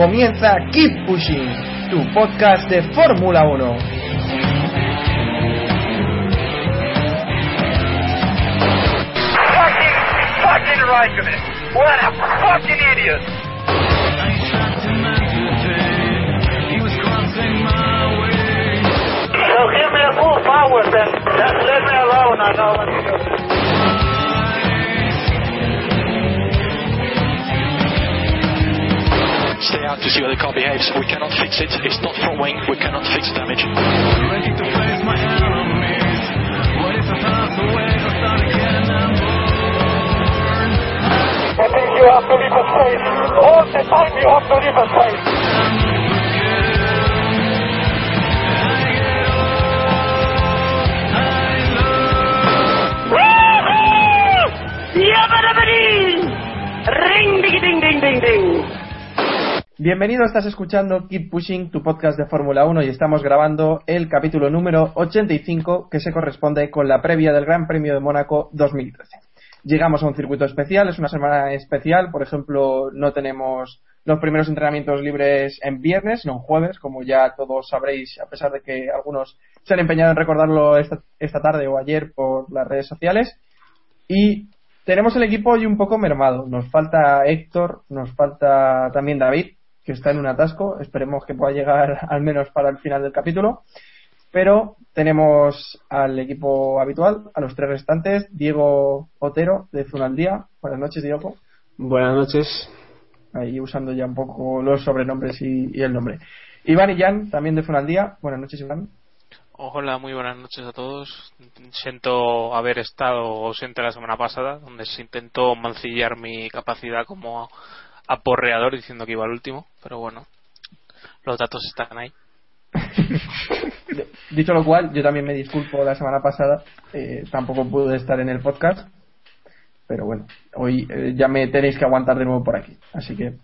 Comienza Keep Pushing, tu podcast de Fórmula 1. Fucking, fucking Raikkonen. What a fucking idiot. So give me a full power then. Just let me alone, I know what to do. Stay out to see how the car behaves. We cannot fix it. It's not front wing. We cannot fix damage. I think you have to leave a space. All the time you have to leave a space. Ring, ding, ding, ding, ding, ding. Bienvenido, estás escuchando Keep Pushing, tu podcast de Fórmula 1 y estamos grabando el capítulo número 85 que se corresponde con la previa del Gran Premio de Mónaco 2013. Llegamos a un circuito especial, es una semana especial, por ejemplo, no tenemos los primeros entrenamientos libres en viernes, no en jueves, como ya todos sabréis, a pesar de que algunos se han empeñado en recordarlo esta, esta tarde o ayer por las redes sociales. Y tenemos el equipo hoy un poco mermado. Nos falta Héctor, nos falta también David, que está en un atasco. Esperemos que pueda llegar al menos para el final del capítulo. Pero tenemos al equipo habitual, a los tres restantes, Diego Otero de Zunaldía. Buenas noches, Diego. Buenas noches. Ahí usando ya un poco los sobrenombres y, y el nombre. Iván y Jan, también de Zunaldía. Buenas noches, Iván. Hola, muy buenas noches a todos. Siento haber estado ausente la semana pasada, donde se intentó mancillar mi capacidad como aporreador diciendo que iba al último, pero bueno, los datos están ahí. Dicho lo cual, yo también me disculpo la semana pasada, eh, tampoco pude estar en el podcast, pero bueno, hoy eh, ya me tenéis que aguantar de nuevo por aquí, así que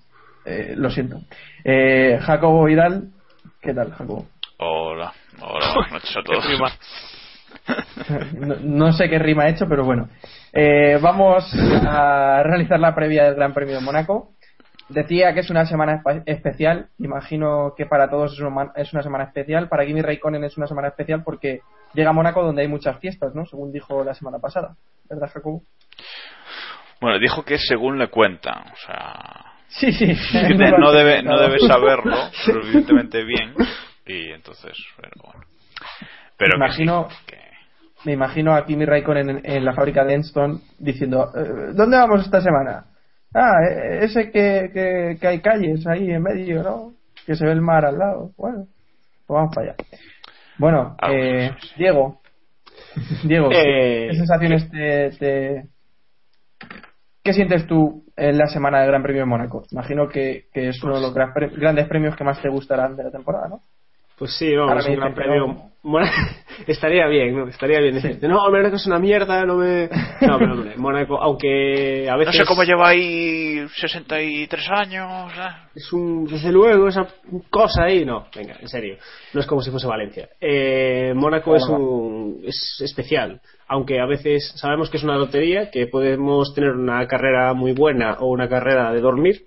eh, lo siento. Eh, Jacobo Vidal, ¿qué tal, Jacobo? Hola, hola, buenas noches a todos. No, no sé qué rima he hecho, pero bueno. Eh, vamos a realizar la previa del Gran Premio de Mónaco. Decía que es una semana especial. Imagino que para todos es una, semana especial. Para Kimi Raikkonen es una semana especial porque llega a Mónaco donde hay muchas fiestas, ¿no? Según dijo la semana pasada. ¿Verdad, Jacobo? Bueno, dijo que según le cuentan, o sea, Sí, sí. no debe, no debe saberlo lo suficientemente bien y entonces, pero bueno. Pero que Imagino- sí, Me imagino a Kimi Raikkonen en, en la fábrica de Enston diciendo, "Eh, ¿dónde vamos esta semana? Ah, eh, ese que, que, que hay calles ahí en medio, ¿no? Que se ve el mar al lado. Bueno, pues vamos para allá. Bueno, Ah, eh. Diego. Diego, Eh, ¿qué sensaciones te, te- ¿Qué sientes tú en la semana del Gran Premio de Mónaco? Imagino que, que es uno de los gran grandes premios que más te gustarán de la temporada, ¿no? Pues sí, vamos, me un gran premio. no. Bueno, estaría bien, ¿no? Estaría bien decirte, no, que es una mierda, no me... No, pero hombre, Mónaco, aunque a No veces... sé cómo lleva ahí 63 años. ¿eh? Es un, desde luego, esa cosa ahí, no, venga, en serio, no es como si fuese Valencia. Eh, Mónaco es un, es especial, aunque a veces sabemos que es una lotería, que podemos tener una carrera muy buena o una carrera de dormir,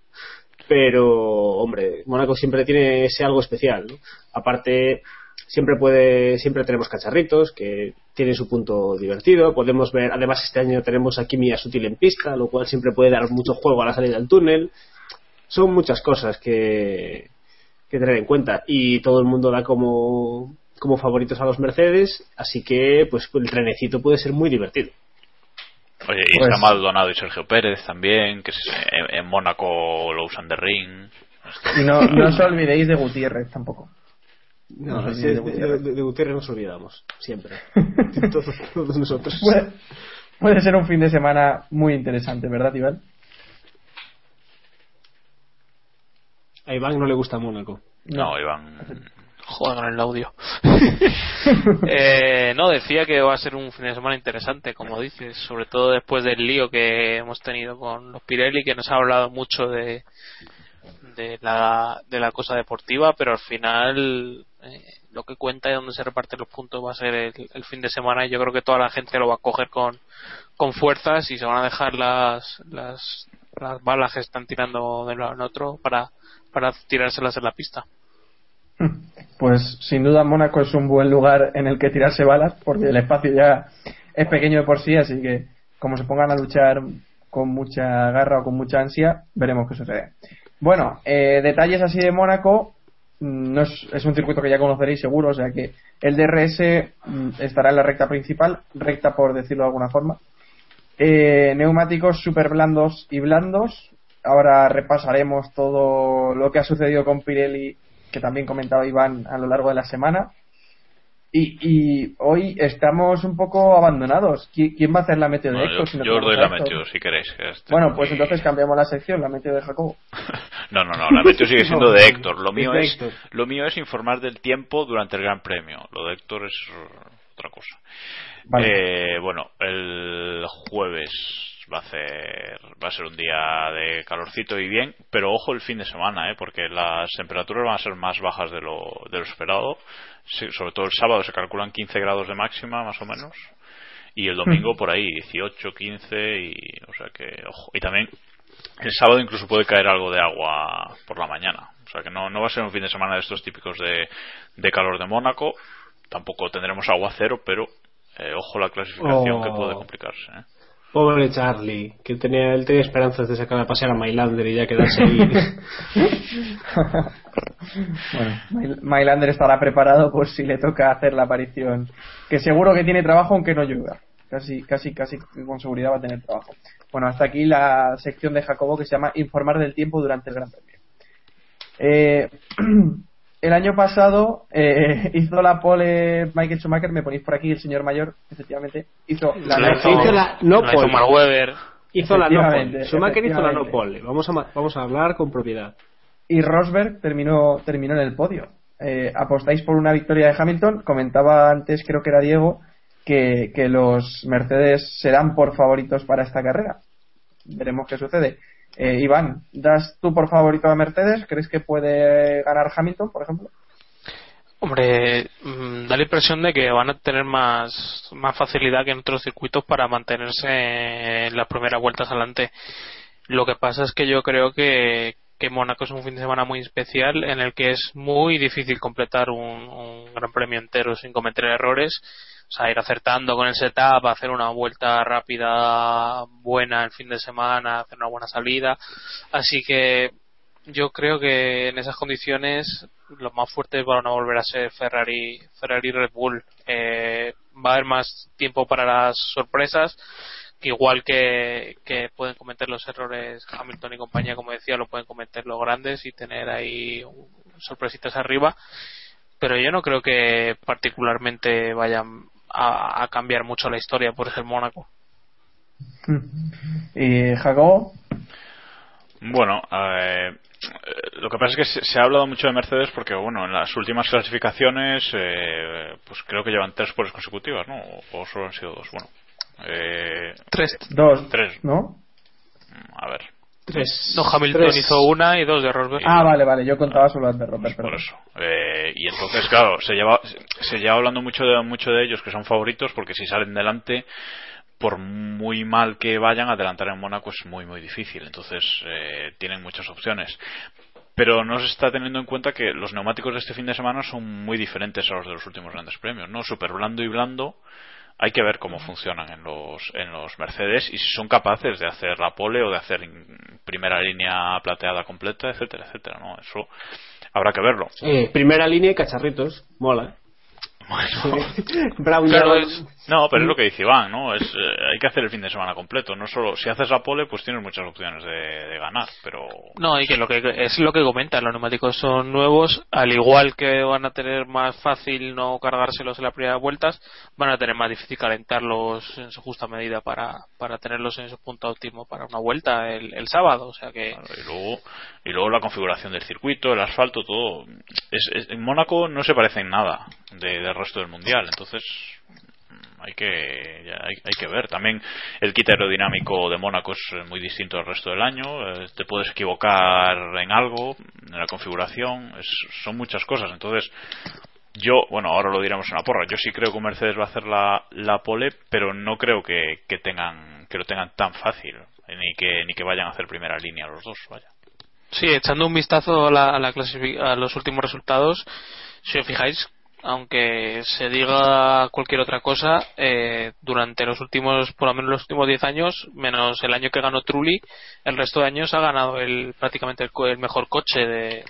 pero, hombre, Mónaco siempre tiene ese algo especial. Aparte, siempre puede, siempre tenemos cacharritos que tienen su punto divertido. Podemos ver, además este año tenemos a Kimi Sutil en pista, lo cual siempre puede dar mucho juego a la salida del túnel. Son muchas cosas que, que tener en cuenta y todo el mundo da como, como favoritos a los Mercedes, así que pues el trenecito puede ser muy divertido. Oye, y Pues- está Maldonado y Sergio Pérez también, que en, en Mónaco lo usan de ring. Y no, no os olvidéis de Gutiérrez tampoco. No, No de Gutiérrez. de- de Gutiérrez nos olvidamos, siempre. todos, todos nosotros. Puede, puede ser un fin de semana muy interesante, ¿verdad, Iván? A Iván no le gusta Mónaco. No, Iván. Joder con el audio. Eh, no, decía que va a ser un fin de semana interesante, como dices, sobre todo después del lío que hemos tenido con los Pirelli, que nos ha hablado mucho de, de, la, de la cosa deportiva, pero al final eh, lo que cuenta y donde se reparten los puntos va a ser el, el fin de semana y yo creo que toda la gente lo va a coger con, con fuerzas y se van a dejar las, las, las balas que están tirando de uno en otro para, para tirárselas en la pista. Pues sin duda Mónaco es un buen lugar en el que tirarse balas, porque el espacio ya es pequeño de por sí, así que como se pongan a luchar con mucha garra o con mucha ansia, veremos qué sucede. Bueno, eh, detalles así de Mónaco, mm, no es, es un circuito que ya conoceréis seguro, o sea que el DRS mm, estará en la recta principal, recta por decirlo de alguna forma. Eh, neumáticos super blandos y blandos. Ahora repasaremos todo lo que ha sucedido con Pirelli, que también comentaba Iván a lo largo de la semana. Y, y hoy estamos un poco abandonados. ¿Qui- ¿Quién va a hacer la meteo de Bueno, Héctor? yo si no yo os doy la meteo, si queréis. que este- Bueno, pues entonces cambiamos la sección, la meteo de Jacobo. No, no, no, la meteo sigue siendo de Héctor. Lo mío es, lo mío es informar del tiempo durante el Gran Premio. Lo de Héctor es otra cosa. Vale. Eh, bueno, el jueves va a ser va a ser un día de calorcito y bien, pero ojo el fin de semana, ¿eh? porque las temperaturas van a ser más bajas de lo, de lo esperado. Sobre todo el sábado se calculan 15 grados de máxima, más o menos. Y el domingo por ahí 18, 15 y o sea que ojo. Y también el sábado incluso puede caer algo de agua por la mañana. O sea que no, no va a ser un fin de semana de estos típicos de, de calor de Mónaco. Tampoco tendremos agua cero, pero eh, ojo la clasificación Oh. que puede complicarse. ¿eh? Pobre Charlie, que tenía, él tenía esperanzas de sacar a pasear a Mailander y ya quedarse ahí. bueno, Mailander estará preparado por si le toca hacer la aparición. Que seguro que tiene trabajo aunque no llueva. Casi, casi, casi con seguridad va a tener trabajo. Bueno, hasta aquí la sección de Jacobo que se llama Informar del tiempo durante el Gran Premio. Eh, el año pasado eh, hizo la pole Michael Schumacher, me ponéis por aquí el señor mayor, efectivamente, hizo la La no- hizo- hizo la no la hizo pole. Mark Webber. Hizo la no pole. Schumacher hizo la no pole. Vamos a, vamos a hablar con propiedad. y Rosberg terminó, terminó en el podio. Eh, ¿Apostáis por una victoria de Hamilton? Comentaba antes, creo que era Diego, que, que los Mercedes serán por favoritos para esta carrera. Veremos qué sucede. Eh, Iván, ¿das tú por favorito a Mercedes? ¿Crees que puede ganar Hamilton, por ejemplo? Hombre, mm, da la impresión de que van a tener más, más facilidad que en otros circuitos para mantenerse en las primeras vueltas adelante. Lo que pasa es que yo creo que, que Mónaco es un fin de semana muy especial en el que es muy difícil completar un, un gran premio entero sin cometer errores. O sea, ir acertando con el setup, hacer una vuelta rápida buena el fin de semana, hacer una buena salida. Así que yo creo que en esas condiciones los más fuertes van a volver a ser Ferrari, Ferrari Red Bull. Eh, va a haber más tiempo para las sorpresas, igual que, que pueden cometer los errores Hamilton y compañía, como decía, lo pueden cometer los grandes y tener ahí sorpresitas arriba. Pero yo no creo que particularmente vayan a, a cambiar mucho la historia por ser Mónaco. Y Jacobo, Bueno, eh, lo que pasa es que se, se ha hablado mucho de Mercedes porque, bueno, en las últimas clasificaciones, eh, pues creo que llevan tres poles consecutivas, ¿no? O, o solo han sido dos. Bueno, eh, Tres. dos, tres. ¿no? A ver, Tres. No, Hamilton tres- hizo una y dos de Rosberg. Ah, vale, vale, yo contaba solo las de Robert, por perdón. eso. Eh, y entonces, claro, se lleva, se lleva hablando mucho de, mucho de ellos que son favoritos porque si salen delante, por muy mal que vayan, adelantar en Mónaco es muy, muy difícil. Entonces, eh, tienen muchas opciones. pero no se está teniendo en cuenta que los neumáticos de este fin de semana son muy diferentes a los de los últimos grandes premios, ¿no? Super blando y blando. Hay que ver cómo funcionan en los, en los Mercedes y si son capaces de hacer la pole o de hacer primera línea plateada completa, etcétera, etcétera, ¿no? Eso habrá que verlo. Eh, primera línea y cacharritos, mola. Claro, es, no, pero es lo que dice Iván, ¿no? Es, eh, hay que hacer el fin de semana completo. No solo si haces la pole, pues tienes muchas opciones de, ganar, pero no y que lo que es lo que comentan los neumáticos son nuevos, al igual que van a tener más fácil no cargárselos en las primeras vueltas, van a tener más difícil calentarlos en su justa medida para para tenerlos en su punto óptimo para una vuelta el, el sábado, o sea que y luego y luego la configuración del circuito, el asfalto, todo es, en Mónaco no se parece en nada de, resto del mundial, entonces hay que hay, que ver. También el kit aerodinámico de Mónaco es muy distinto al resto del año. Eh, te puedes equivocar en algo en la configuración son muchas cosas. Entonces yo bueno ahora lo diremos en la porra. Yo sí creo que Mercedes va a hacer la, la pole pero no creo que, que tengan que lo tengan tan fácil ni que ni que vayan a hacer primera línea los dos vaya. Sí echando un vistazo a la, a, la a los últimos resultados si os fijáis aunque se diga cualquier otra cosa, eh, durante los últimos, por lo menos los últimos 10 años, menos el año que ganó Trulli, el resto de años ha ganado el, prácticamente el, mejor coche de,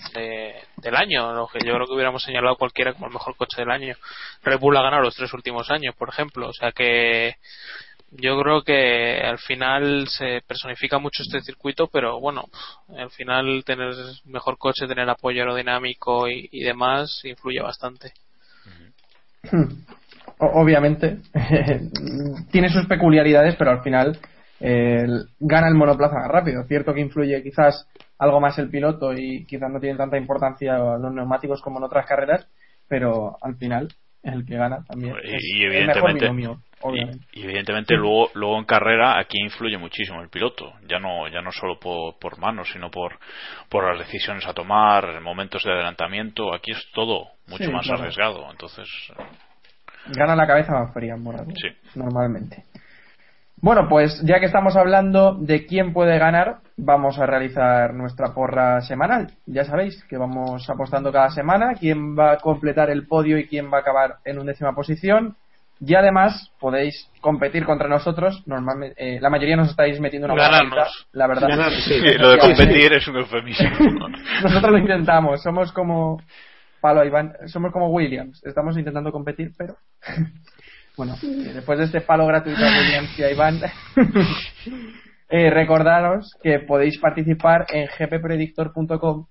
del año, lo que yo creo que hubiéramos señalado cualquiera como el mejor coche del año. Red Bull ha ganado los tres últimos años, por ejemplo, o sea que yo creo que al final se personifica mucho este circuito, pero bueno, al final tener mejor coche, tener apoyo aerodinámico y demás influye bastante. Obviamente, tiene sus peculiaridades, pero al final eh, gana el monoplaza más rápido. Cierto que influye quizás algo más el piloto y quizás no tiene tanta importancia los neumáticos como en otras carreras, pero al final el que gana también y, evidentemente Y, evidentemente luego luego en carrera aquí influye muchísimo el piloto ya no ya no solo por, por manos sino por por las decisiones a tomar momentos de adelantamiento aquí es todo mucho más arriesgado entonces gana la cabeza más fría sí. normalmente bueno pues ya que estamos hablando de quién puede ganar vamos a realizar nuestra porra semanal. Ya sabéis que vamos apostando cada semana quién va a completar el podio y quién va a acabar en undécima posición. Y además podéis competir contra nosotros. Normalmente, eh, la mayoría nos estáis metiendo una Ganarnos. la verdad. lo de competir es un eufemismo. nosotros lo intentamos. Somos como Palo Iván, somos como Williams. Estamos intentando competir, pero bueno, después de este palo gratuito a Williams y a Iván. Eh, recordaros que podéis participar en gppredictor.com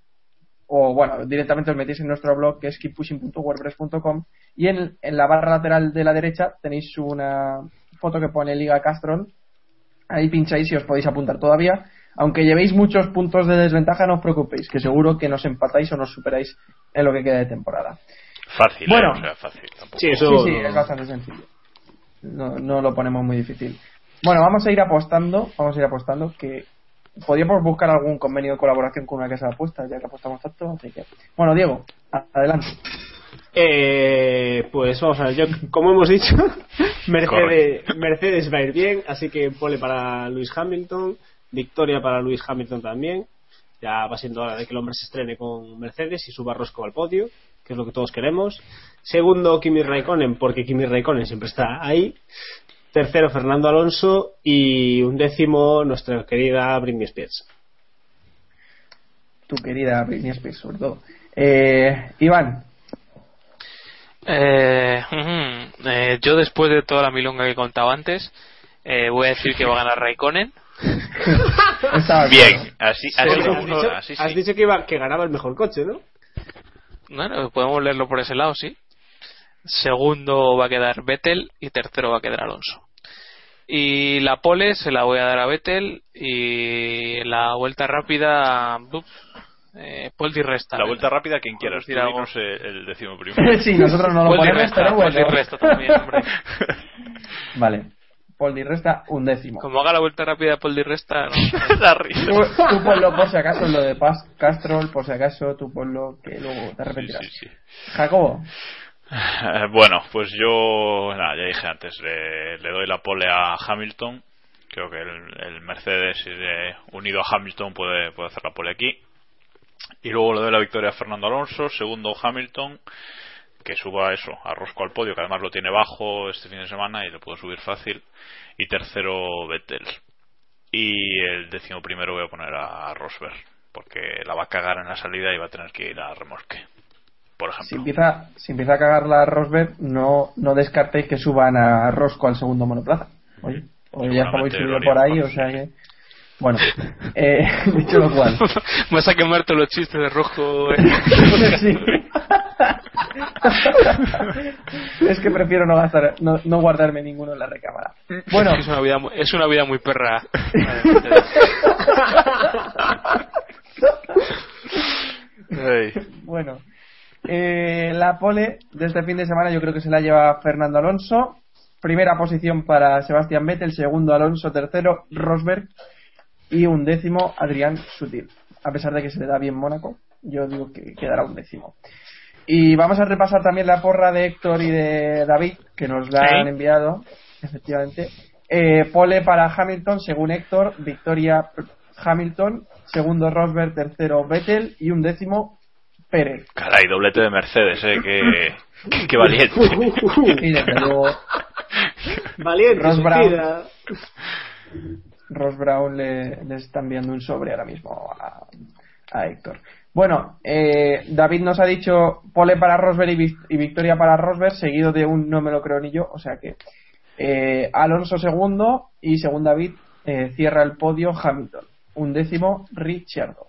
o bueno, directamente os metéis en nuestro blog que es keeppushing.wordpress.com y en, en, la barra lateral de la derecha tenéis una foto que pone Liga Castrol. Ahí pincháis y os podéis apuntar todavía. Aunque llevéis muchos puntos de desventaja, no os preocupéis, que seguro que nos empatáis o nos superáis en lo que queda de temporada. Fácil, ¿eh? bueno, fácil. Sí, eso... sí, es bastante sencillo. No, no lo ponemos muy difícil. Bueno, vamos a ir apostando, vamos a ir apostando que podríamos buscar algún convenio de colaboración con una casa de apuestas, ya que apostamos tanto, así que... Bueno, Diego, adelante. Eh, pues vamos a ver, yo, como hemos dicho, Mercedes, Mercedes va a ir bien, así que pole para Luis Hamilton, victoria para Luis Hamilton también. Ya va siendo hora de que el hombre se estrene con Mercedes y suba Rosco al podio, que es lo que todos queremos. Segundo, Kimi Raikkonen, porque Kimi Raikkonen siempre está ahí. Tercero, Fernando Alonso. Y un décimo, nuestra querida Britney Spears. Tu querida Britney Spears, sobre todo. Eh, Iván. Eh, eh, yo, después de toda la milonga que he contado antes, eh, voy a decir que va a ganar Raikkonen. Bien, así, Has dicho que, iba, que ganaba el mejor coche, ¿no? Bueno, podemos leerlo por ese lado, sí. Segundo va a quedar Vettel y tercero va a quedar Alonso. Y la pole se la voy a dar a Vettel y la vuelta rápida eh, Paul Di Resta. La vuelta rápida quien quiera, decir algo? el décimo primero. sí, nosotros no lo Paul ponemos, Resta, Paul Di Resta también, hombre. vale. Paul Di Resta, un décimo. Como haga la vuelta rápida Paul Di Resta, no. la risa. Tú, tú, ponlo por si acaso en lo de Paz Castrol, por si acaso tú ponlo que luego te arrepentirás. Sí, sí, sí. Jacobo. Bueno, pues yo, ya dije antes, le, doy la pole a Hamilton. Creo que el, Mercedes unido a Hamilton puede, hacer la pole aquí. Y luego le doy la victoria a Fernando Alonso, segundo Hamilton, que suba eso, a al podio, que además lo tiene bajo este fin de semana y lo puedo subir fácil. Y tercero Vettel. Y el décimo primero voy a poner a Rosberg, porque la va a cagar en la salida y va a tener que ir a remolque. Por ejemplo. Si empieza, si empieza a cagar la Rosberg, no, no descartéis que suban a Rosco al segundo monoplaza. Oye, hoy ya Seguramente subido por ahí, o sea que. Bueno, eh, dicho lo cual. Vas a quemar todos los chistes de rojo. eh. Es que prefiero no gastar, no, no guardarme ninguno en la recámara. Bueno, es una vida muy, es una vida muy perra. Bueno. Eh, la pole de este fin de semana yo creo que se la lleva Fernando Alonso. Primera posición para Sebastián Vettel, segundo Alonso, tercero Rosberg y un décimo Adrián Sutil. A pesar de que se le da bien Mónaco, yo digo que quedará un décimo. Y vamos a repasar también la porra de Héctor y de David, que nos la han enviado, efectivamente. Eh, pole para Hamilton, según Héctor, victoria Hamilton, segundo Rosberg, tercero Vettel y un décimo Pérez. Caray, doblete de Mercedes, eh, qué, qué, qué valiente. Y desde luego Valiente, Ross Brown. Ross Brown le, le está enviando un sobre ahora mismo a, a Héctor. Bueno, eh, David nos ha dicho pole para Rosberg y, vic- y victoria para Rosberg, seguido de un no me lo creo ni yo, o sea que eh, Alonso segundo y según David eh, cierra el podio Hamilton. Un décimo Ricciardo.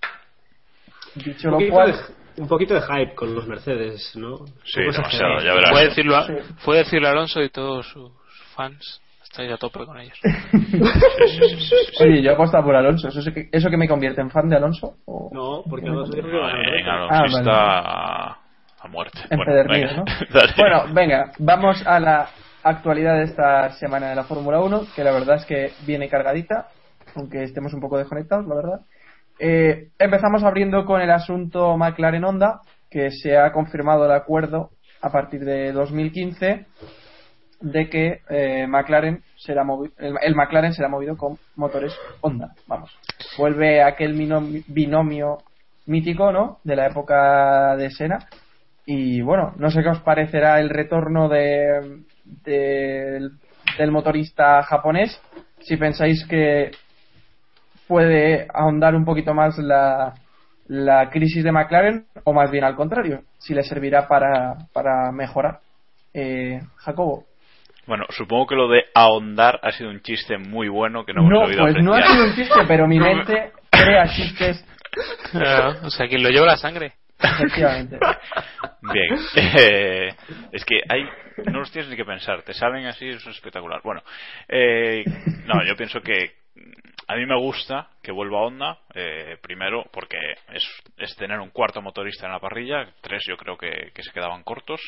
Dicho lo cual, un poquito de hype con los Mercedes, ¿no? Sí, demasiado, ya verás. Puede decirlo, a- puede decirlo Alonso y todos sus fans. Estoy a tope con ellos. oye, yo apuesto por Alonso. ¿Eso, que, ¿Eso que me convierte en fan de Alonso? ¿O- No, porque No, Alonso dijo que No, iba a Ah, muerte. empedernido, venga. Bueno, venga, vamos a la actualidad de esta semana de la Fórmula 1, que la verdad es que viene cargadita, aunque estemos un poco desconectados, la verdad. Eh, empezamos abriendo con el asunto McLaren Honda, que se ha confirmado el acuerdo a partir de 2015 de que eh, McLaren será el, McLaren será movido con motores Honda. Vamos, vuelve aquel binomio, binomio mítico, ¿no? De la época de Senna. Y bueno, no sé qué os parecerá el retorno de, del- del motorista japonés. Si pensáis que puede ahondar un poquito más la, la crisis de McLaren, o más bien al contrario, si le servirá para, para mejorar. Eh, Jacobo. Bueno, supongo que lo de ahondar ha sido un chiste muy bueno que no hemos No, pues no ha sido un chiste, pero mi mente crea chistes, Ah, o sea, quien lo lleva la sangre. efectivamente. Bien, eh, es que hay, no los tienes ni que pensar, te salen así, eso es espectacular. Bueno, eh, no, yo pienso que a mí me gusta que vuelva Honda, eh, primero porque es, es tener un cuarto motorista en la parrilla, tres yo creo que, se quedaban cortos.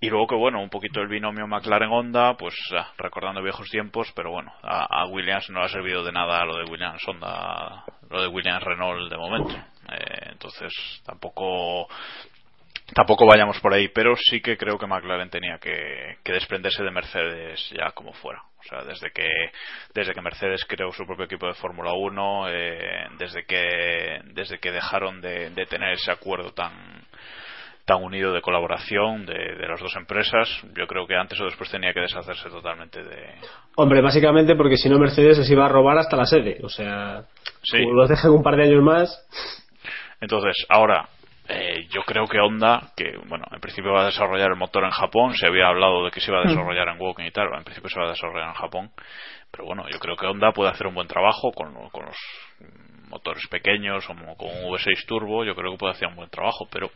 Y luego que bueno, un poquito el binomio McLaren-Honda, pues ah, recordando viejos tiempos, pero bueno, a, Williams no ha servido de nada lo de Williams-Honda, lo de Williams-Renault de momento. Eh, entonces tampoco tampoco vayamos por ahí, pero sí que creo que McLaren tenía que, que desprenderse de Mercedes ya como fuera. O sea, desde que, desde que Mercedes creó su propio equipo de Fórmula 1, eh, desde, que, desde que dejaron de, de tener ese acuerdo tan, tan unido de colaboración de, de las dos empresas, yo creo que antes o después tenía que deshacerse totalmente de... Hombre, básicamente porque si no Mercedes les iba a robar hasta la sede. O sea, Sí. como los dejan un par de años más. Entonces, ahora, eh, yo creo que Honda, que bueno, en principio va a desarrollar el motor en Japón, se había hablado de que se iba a desarrollar en Woking y tal, en principio se va a desarrollar en Japón, pero bueno, yo creo que Honda puede hacer un buen trabajo con, con los motores pequeños o con un V6 turbo, yo creo que puede hacer un buen trabajo, pero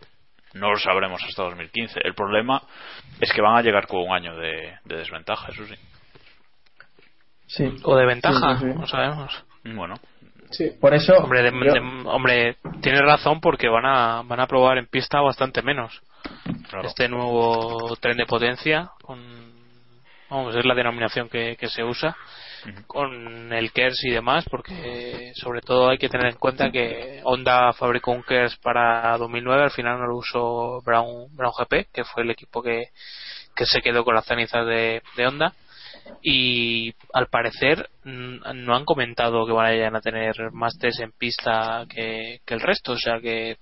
no lo sabremos hasta 2015. El problema es que van a llegar con un año de, de desventaja, eso sí. Sí. O de ventaja, Sí, sí, sí. no sabemos. Bueno, Sí. Por eso, Hombre, de- yo- de- hombre, tiene razón porque van a, van a probar en pista bastante menos. claro. Este nuevo tren de potencia, con, vamos, es la denominación que, que se usa, con el KERS y demás, porque sobre todo hay que tener en cuenta que Honda fabricó un KERS para 2009, al final no lo usó Brown, Brown GP, que fue el equipo que, que se quedó con las cenizas de, de Honda. Y al parecer no han comentado que vayan a tener más test en pista que, que el resto, o sea que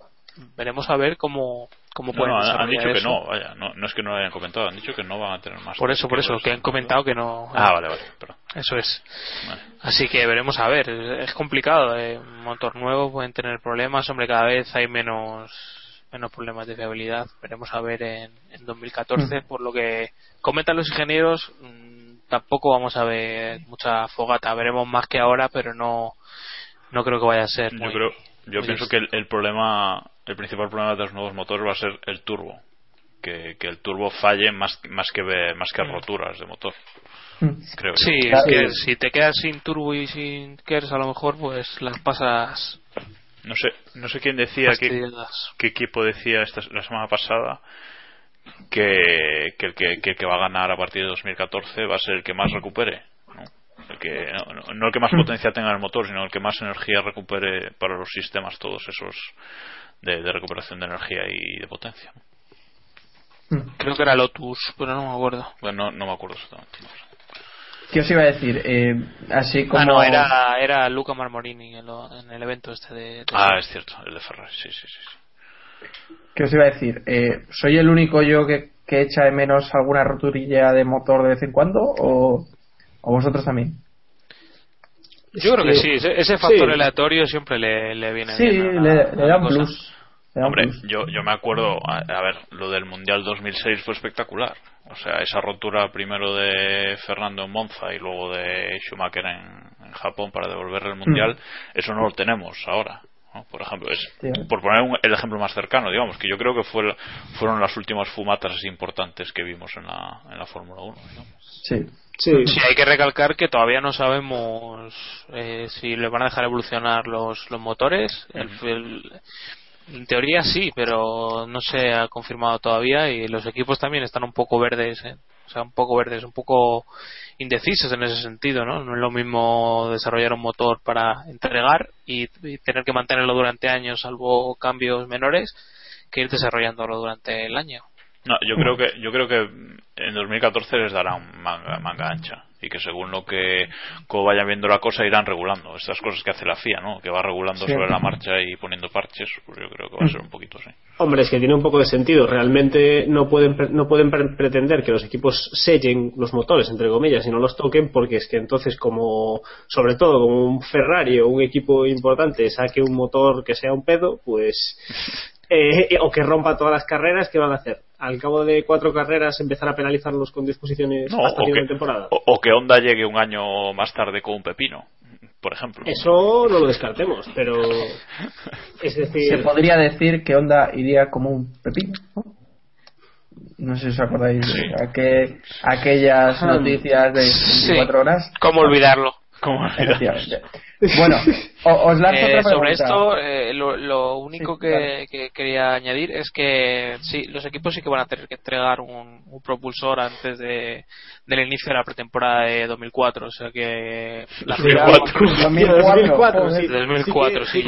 veremos a ver cómo, cómo pueden No, no, han, dicho que no, vaya, no, no es que no lo hayan comentado, han dicho que no van a tener más. Por eso, por eso, que han comentado que no. Ah, vale, vale, perdón. Eso es. Vale. Así que veremos a ver. Es complicado. eh, motor nuevo pueden tener problemas. Hombre, cada vez hay menos menos problemas de fiabilidad. Veremos a ver en, en 2014. Mm. Por lo que comentan los ingenieros, mm, tampoco vamos a ver mucha fogata. Veremos más que ahora, pero no no creo que vaya a ser. Yo creo, yo muy pienso que el, el problema, el principal problema de los nuevos motores va a ser el turbo. Que, que el turbo falle más, más que más que roturas de motor. Creo yo. Sí, es que si te quedas sin turbo y sin KERS, a lo mejor pues las pasas No sé, no sé quién decía que, fastidiadas. qué equipo decía esta, la semana pasada que, que, el que, que el que va a ganar a partir de 2014 va a ser el que más recupere. ¿no? El que, no, no- no el que más potencia tenga en el motor, sino el que más energía recupere para los sistemas, todos esos de, de recuperación de energía y de potencia. Creo que era Lotus, pero no me acuerdo. Bueno, no, no me acuerdo exactamente. ¿Qué os iba a decir? Eh, así como... Ah, no, era, era Luca Marmorini en, lo- en el evento este de... de- Ah, es cierto, el de Ferrari, sí, sí, sí. Sí. ¿Qué os iba a decir? Eh, ¿Soy el único yo que, que echa de menos alguna roturilla de motor de vez en cuando? ¿O, o vosotros también? Yo creo que sí, ese, factor Sí. aleatorio siempre le, le viene Sí, bien. a la- le, le da un plus. Hombre, yo, yo me acuerdo, a, a ver, lo del Mundial 2006 fue espectacular. O sea, esa rotura primero de Fernando en Monza y luego de Schumacher en, en Japón para devolverle el Mundial, eso no lo tenemos ahora. ¿No? Por ejemplo, es, Sí. por poner un- el ejemplo más cercano, digamos, que yo creo que fue, fueron las últimas fumatas así importantes que vimos en la, en la Fórmula 1. digamos. Sí. Sí. Sí, hay que recalcar que todavía no sabemos eh, si le van a dejar evolucionar los, los motores. El- el- en teoría sí, pero no se ha confirmado todavía y los equipos también están un poco verdes, ¿eh? o sea, un poco verdes, un poco indecisos en ese sentido, ¿no? No es lo mismo desarrollar un motor para entregar y, tener que mantenerlo durante años, salvo cambios menores, que ir desarrollándolo durante el año. No, yo creo que yo creo que en 2014 les darán manga, manga ancha y que según lo que como vayan viendo la cosa irán regulando estas cosas que hace la FIA, ¿no? Que va regulando Sí. sobre la marcha y poniendo parches, pues yo creo que va a ser un poquito así. Hombre, es que tiene un poco de sentido. Realmente no pueden, pre- no pueden pre- pretender que los equipos sellen los motores, entre comillas, y no los toquen, porque es que entonces, como, sobre todo, como un Ferrari o un equipo importante saque un motor que sea un pedo, pues, eh, o que rompa todas las carreras, ¿qué van a hacer? Al cabo de cuatro carreras empezar a penalizarlos con disposiciones No, hasta o final que, de temporada. o, o que Honda llegue un año más tarde con un pepino, por ejemplo. Eso no lo descartemos, pero es decir, Se podría decir que Honda iría como un pepino, ¿no? No sé si os acordáis de aquel- aquellas noticias de 24 horas. ¿Cómo olvidarlo? ¿Cómo Efectivamente. Bueno, os lanzo Eh, otra sobre esto, eh, lo, lo único Sí, que, claro. que quería añadir es que sí, los equipos sí que van a tener que entregar un, un propulsor antes de, del inicio de la pretemporada de 2004. O sea que la FIA 2004. 2004, sí. 2004, sí.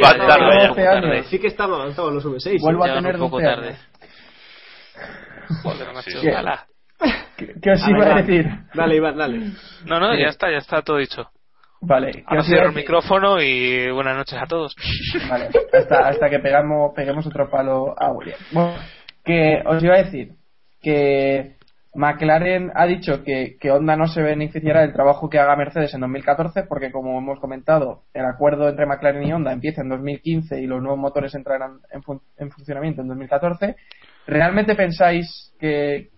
Sí que están avanzados los V6. Vuelvo a tener un poco 12 tarde. Joder, macho. ¿Qué, qué os iba a decir? Dale, Iván, dale. No, no, Sí. ya está, ya está todo dicho. Vale, ¿qué Ahora cierro el micrófono y buenas noches a todos. Vale, hasta, hasta que pegamos, peguemos otro palo a William. Bueno, que os iba a decir que McLaren ha dicho que, que Honda no se beneficiará del trabajo que haga Mercedes en 2014 porque como hemos comentado el acuerdo entre McLaren y Honda empieza en 2015 y los nuevos motores entrarán en, fun- en funcionamiento en 2014 ¿realmente pensáis que,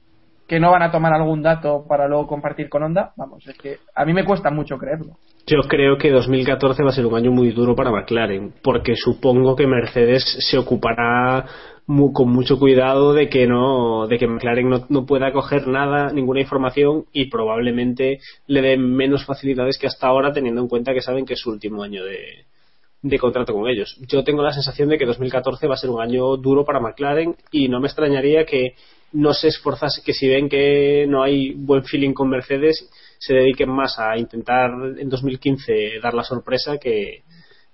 que no van a tomar algún dato para luego compartir con Honda? vamos, es que a mí me cuesta mucho creerlo Yo creo que 2014 va a ser un año muy duro para McLaren, porque supongo que Mercedes se ocupará mu- con mucho cuidado de que no, de que McLaren no, no pueda coger nada, ninguna información y probablemente le den menos facilidades que hasta ahora, teniendo en cuenta que saben que es su último año de, de contrato con ellos. Yo tengo la sensación de que 2014 va a ser un año duro para McLaren y no me extrañaría que no se esforzase, que si ven que no hay buen feeling con Mercedes, se dediquen más a intentar en 2015 dar la sorpresa que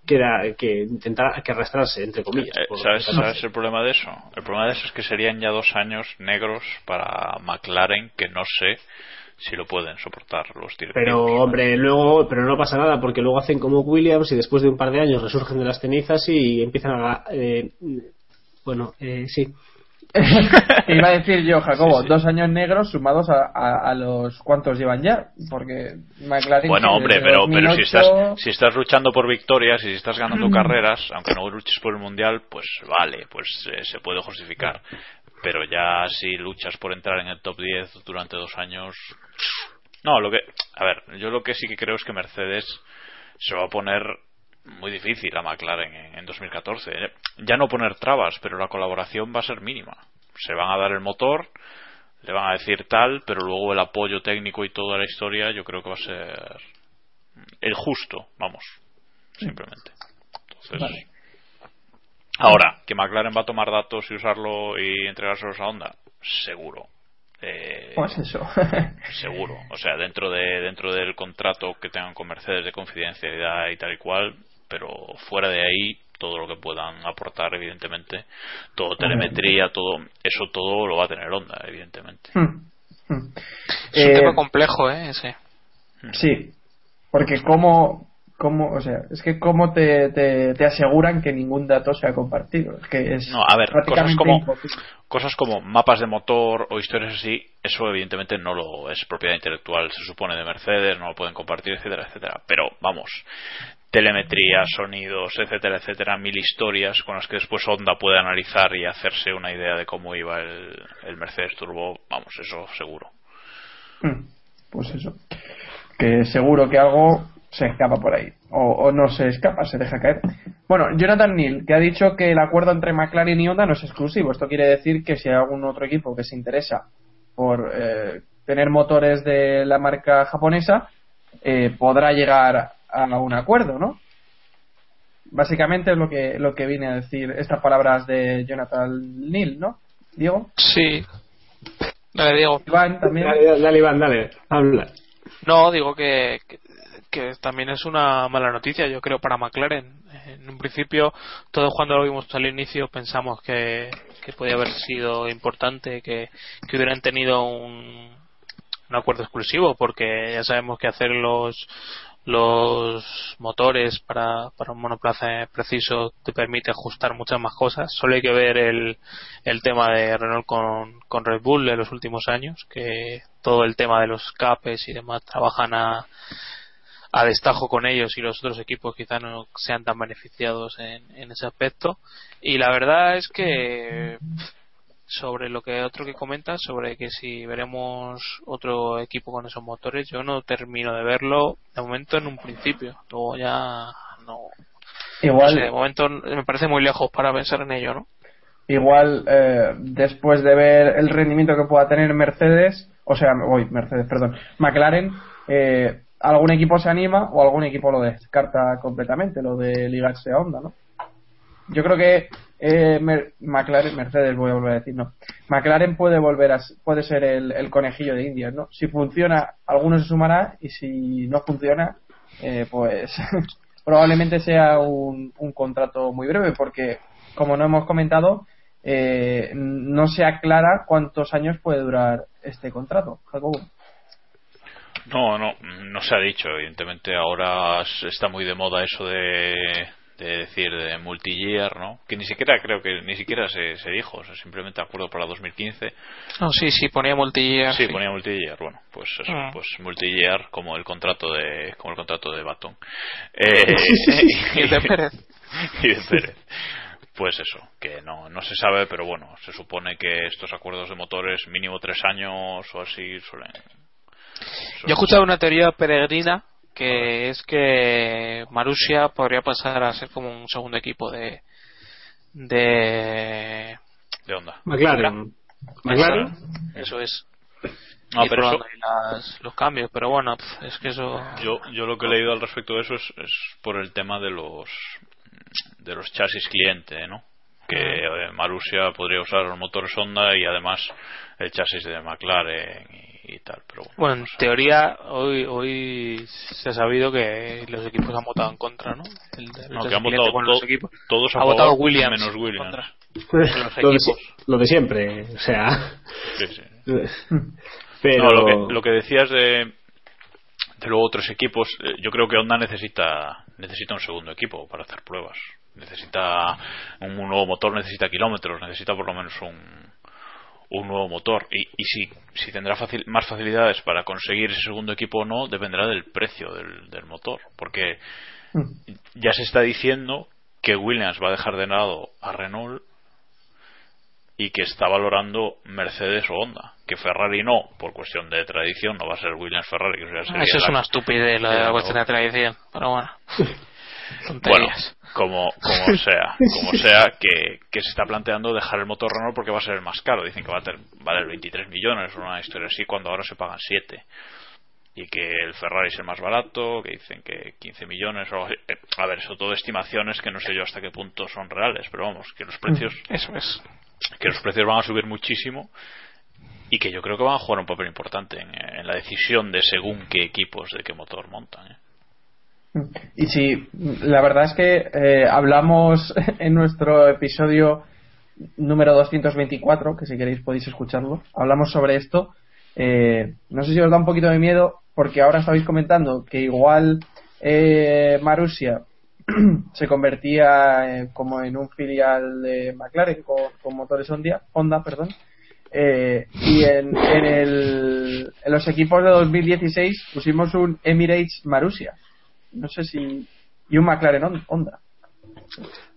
que, da- que intentar que arrastrarse entre comillas. Eh, ¿Sabes, 2014. ¿Sabes el problema de eso? El problema de eso es que serían ya dos años negros para McLaren que no sé si lo pueden soportar los directivos. Pero, hombre, luego, pero no pasa nada porque luego hacen como Williams y después de un par de años resurgen de las cenizas y empiezan a. eh, bueno, eh, sí. Iba a decir yo, Jacobo, Sí, sí. dos años negros sumados a, a- a los cuantos llevan ya, porque McLaren. Bueno, hombre, pero, pero si, 2008, estás, si estás luchando por victorias y si estás ganando carreras, aunque no luches por el mundial, pues vale, pues eh, se puede justificar. Pero ya si luchas por entrar en el top 10 durante dos años. No, lo que. A ver, yo lo que sí que creo es que Mercedes se va a poner muy difícil a McLaren en, en 2014. Eh, Ya no poner trabas, pero la colaboración va a ser mínima. Se van a dar el motor, le van a decir tal, pero luego el apoyo técnico y toda la historia yo creo que va a ser el justo, vamos, simplemente. Entonces, Vale. Ahora, que McLaren va a tomar datos y usarlo y entregárselos a Honda, seguro. Eh, Pues eso. seguro. O sea, dentro de dentro del contrato que tengan con Mercedes de confidencialidad y tal y cual, pero fuera de ahí todo lo que puedan aportar, evidentemente, todo telemetría, todo eso todo lo va a tener Honda, evidentemente. Hmm. Hmm. Es un Eh, tema complejo, ¿eh? Ese. Sí, porque cómo, cómo, o sea, es que cómo te, te, te aseguran que ningún dato sea compartido. Es que es No, a ver, cosas como imposible. cosas como mapas de motor o historias así, eso evidentemente no lo es propiedad intelectual, se supone de Mercedes, no lo pueden compartir, etcétera, etcétera. Pero vamos, telemetría, sonidos, etcétera, etcétera, mil historias con las que después Honda puede analizar y hacerse una idea de cómo iba el, el Mercedes Turbo, vamos, eso seguro. Hmm, Pues eso. Que seguro que algo se escapa por ahí. O, o no se escapa, se deja caer. Bueno, Jonathan Neal, que ha dicho que el acuerdo entre McLaren y Honda no es exclusivo. Esto quiere decir que si hay algún otro equipo que se interesa por eh, tener motores de la marca japonesa, eh, podrá llegar a un acuerdo, ¿no? Básicamente es lo que, lo que viene a decir estas palabras de Jonathan Neal, ¿no? Diego. Sí. Dale, Diego. Iván también. Dale, dale, Iván, dale, habla. No, digo que, que, que también es una mala noticia, yo creo, para McLaren. En un principio, todos cuando lo vimos al inicio pensamos que, que podía haber sido importante, que, que hubieran tenido un, un acuerdo exclusivo, porque ya sabemos que hacer los los motores para, para un monoplaza preciso te permite ajustar muchas más cosas. Solo hay que ver el, el tema de Renault con, con Red Bull de los últimos años, que todo el tema de los capes y demás trabajan a, a destajo con ellos y los otros equipos quizá no sean tan beneficiados en, en ese aspecto. Y la verdad es que sobre lo que otro que comenta sobre que si veremos otro equipo con esos motores yo no termino de verlo de momento en un principio. Luego ya no. Igual, no sé, de momento me parece muy lejos para pensar en ello no igual eh, después de ver el rendimiento que pueda tener Mercedes, o sea, hoy Mercedes, perdón, McLaren, eh, algún equipo se anima o algún equipo lo descarta completamente, lo de ligarse a Honda, ¿no? Yo creo que eh, Mer- McLaren, Mercedes voy a volver a decir, no. McLaren puede volver a, puede ser el, el conejillo de Indias, ¿no? Si funciona, alguno se sumará y si no funciona, eh, pues probablemente sea un, un contrato muy breve porque, como no hemos comentado, eh, no se aclara cuántos años puede durar este contrato. Jacobo. No, no, no se ha dicho. Evidentemente ahora está muy de moda eso de, de decir de multi-year, ¿no? Que ni siquiera creo que ni siquiera se, se dijo, o sea, simplemente acuerdo para 2015. no sí sí ponía multi Sí, ponía multi-year, bueno, pues eso, Ah. pues multi-year como el contrato de como el contrato de Baton. Eh, y de Pérez y de Pérez. Pues eso, que no, no se sabe, pero bueno, se supone que estos acuerdos de motores mínimo tres años o así suelen. Yo he escuchado una teoría peregrina que es que Marussia podría pasar a ser como un segundo equipo de de de onda. McLaren. McLaren. eso es No, pero eso, las- los cambios pero bueno es que eso yo, yo lo que he leído al respecto de eso es, es por el tema de los de los chasis cliente, ¿no? Que eh, Marussia podría usar los motores Honda y además el chasis de McLaren y, y tal, pero bueno. bueno en no teoría hoy hoy se ha sabido que los equipos han votado en contra no El de- No, los que han votado bueno, to- los equipos. todos a ha votado Williams menos en Williams. contra. Pues, Los lo, de, lo siempre, o sea. Sí, sí. Pero No, lo, que, lo que decías de, de luego otros equipos, eh, yo creo que Honda necesita necesita un segundo equipo para hacer pruebas. Necesita un, nuevo motor, necesita kilómetros, necesita por lo menos un, un nuevo motor. Y, y si, si tendrá facil- más facilidades para conseguir ese segundo equipo o no, dependerá del precio del, del motor. Porque ya se está diciendo que Williams va a dejar de lado a Renault y que está valorando Mercedes o Honda. Que Ferrari no, por cuestión de tradición, no va a ser Williams Ferrari. Que sería Eso es la- una estupidez lo de la cuestión de tradición. Pero bueno. Bueno, como, como sea, como sea que, que se está planteando dejar el motor Renault porque va a ser el más caro. Dicen que va a ter- valer 23 millones, una historia así, cuando ahora se pagan 7. Y que el Ferrari es el más barato, que dicen que 15 millones o algo así. Eh, A ver, eso todo estimaciones que no sé yo hasta qué punto son reales, pero vamos, que los precios, Eso es. que los precios van a subir muchísimo y que yo creo que van a jugar un papel importante en, en la decisión de según qué equipos de qué motor montan. ¿eh? Y sí, la verdad es que eh, hablamos en nuestro episodio número 224, que si queréis podéis escucharlo, hablamos sobre esto. Eh, no sé si os da un poquito de miedo, porque ahora estabais comentando que igual eh, Marussia se convertía eh, como en un filial de McLaren con, motores Honda, Honda perdón. Eh, y en, en, el, en los equipos de 2016 pusimos un Emirates Marussia. No sé si. Y un McLaren Hon- Honda.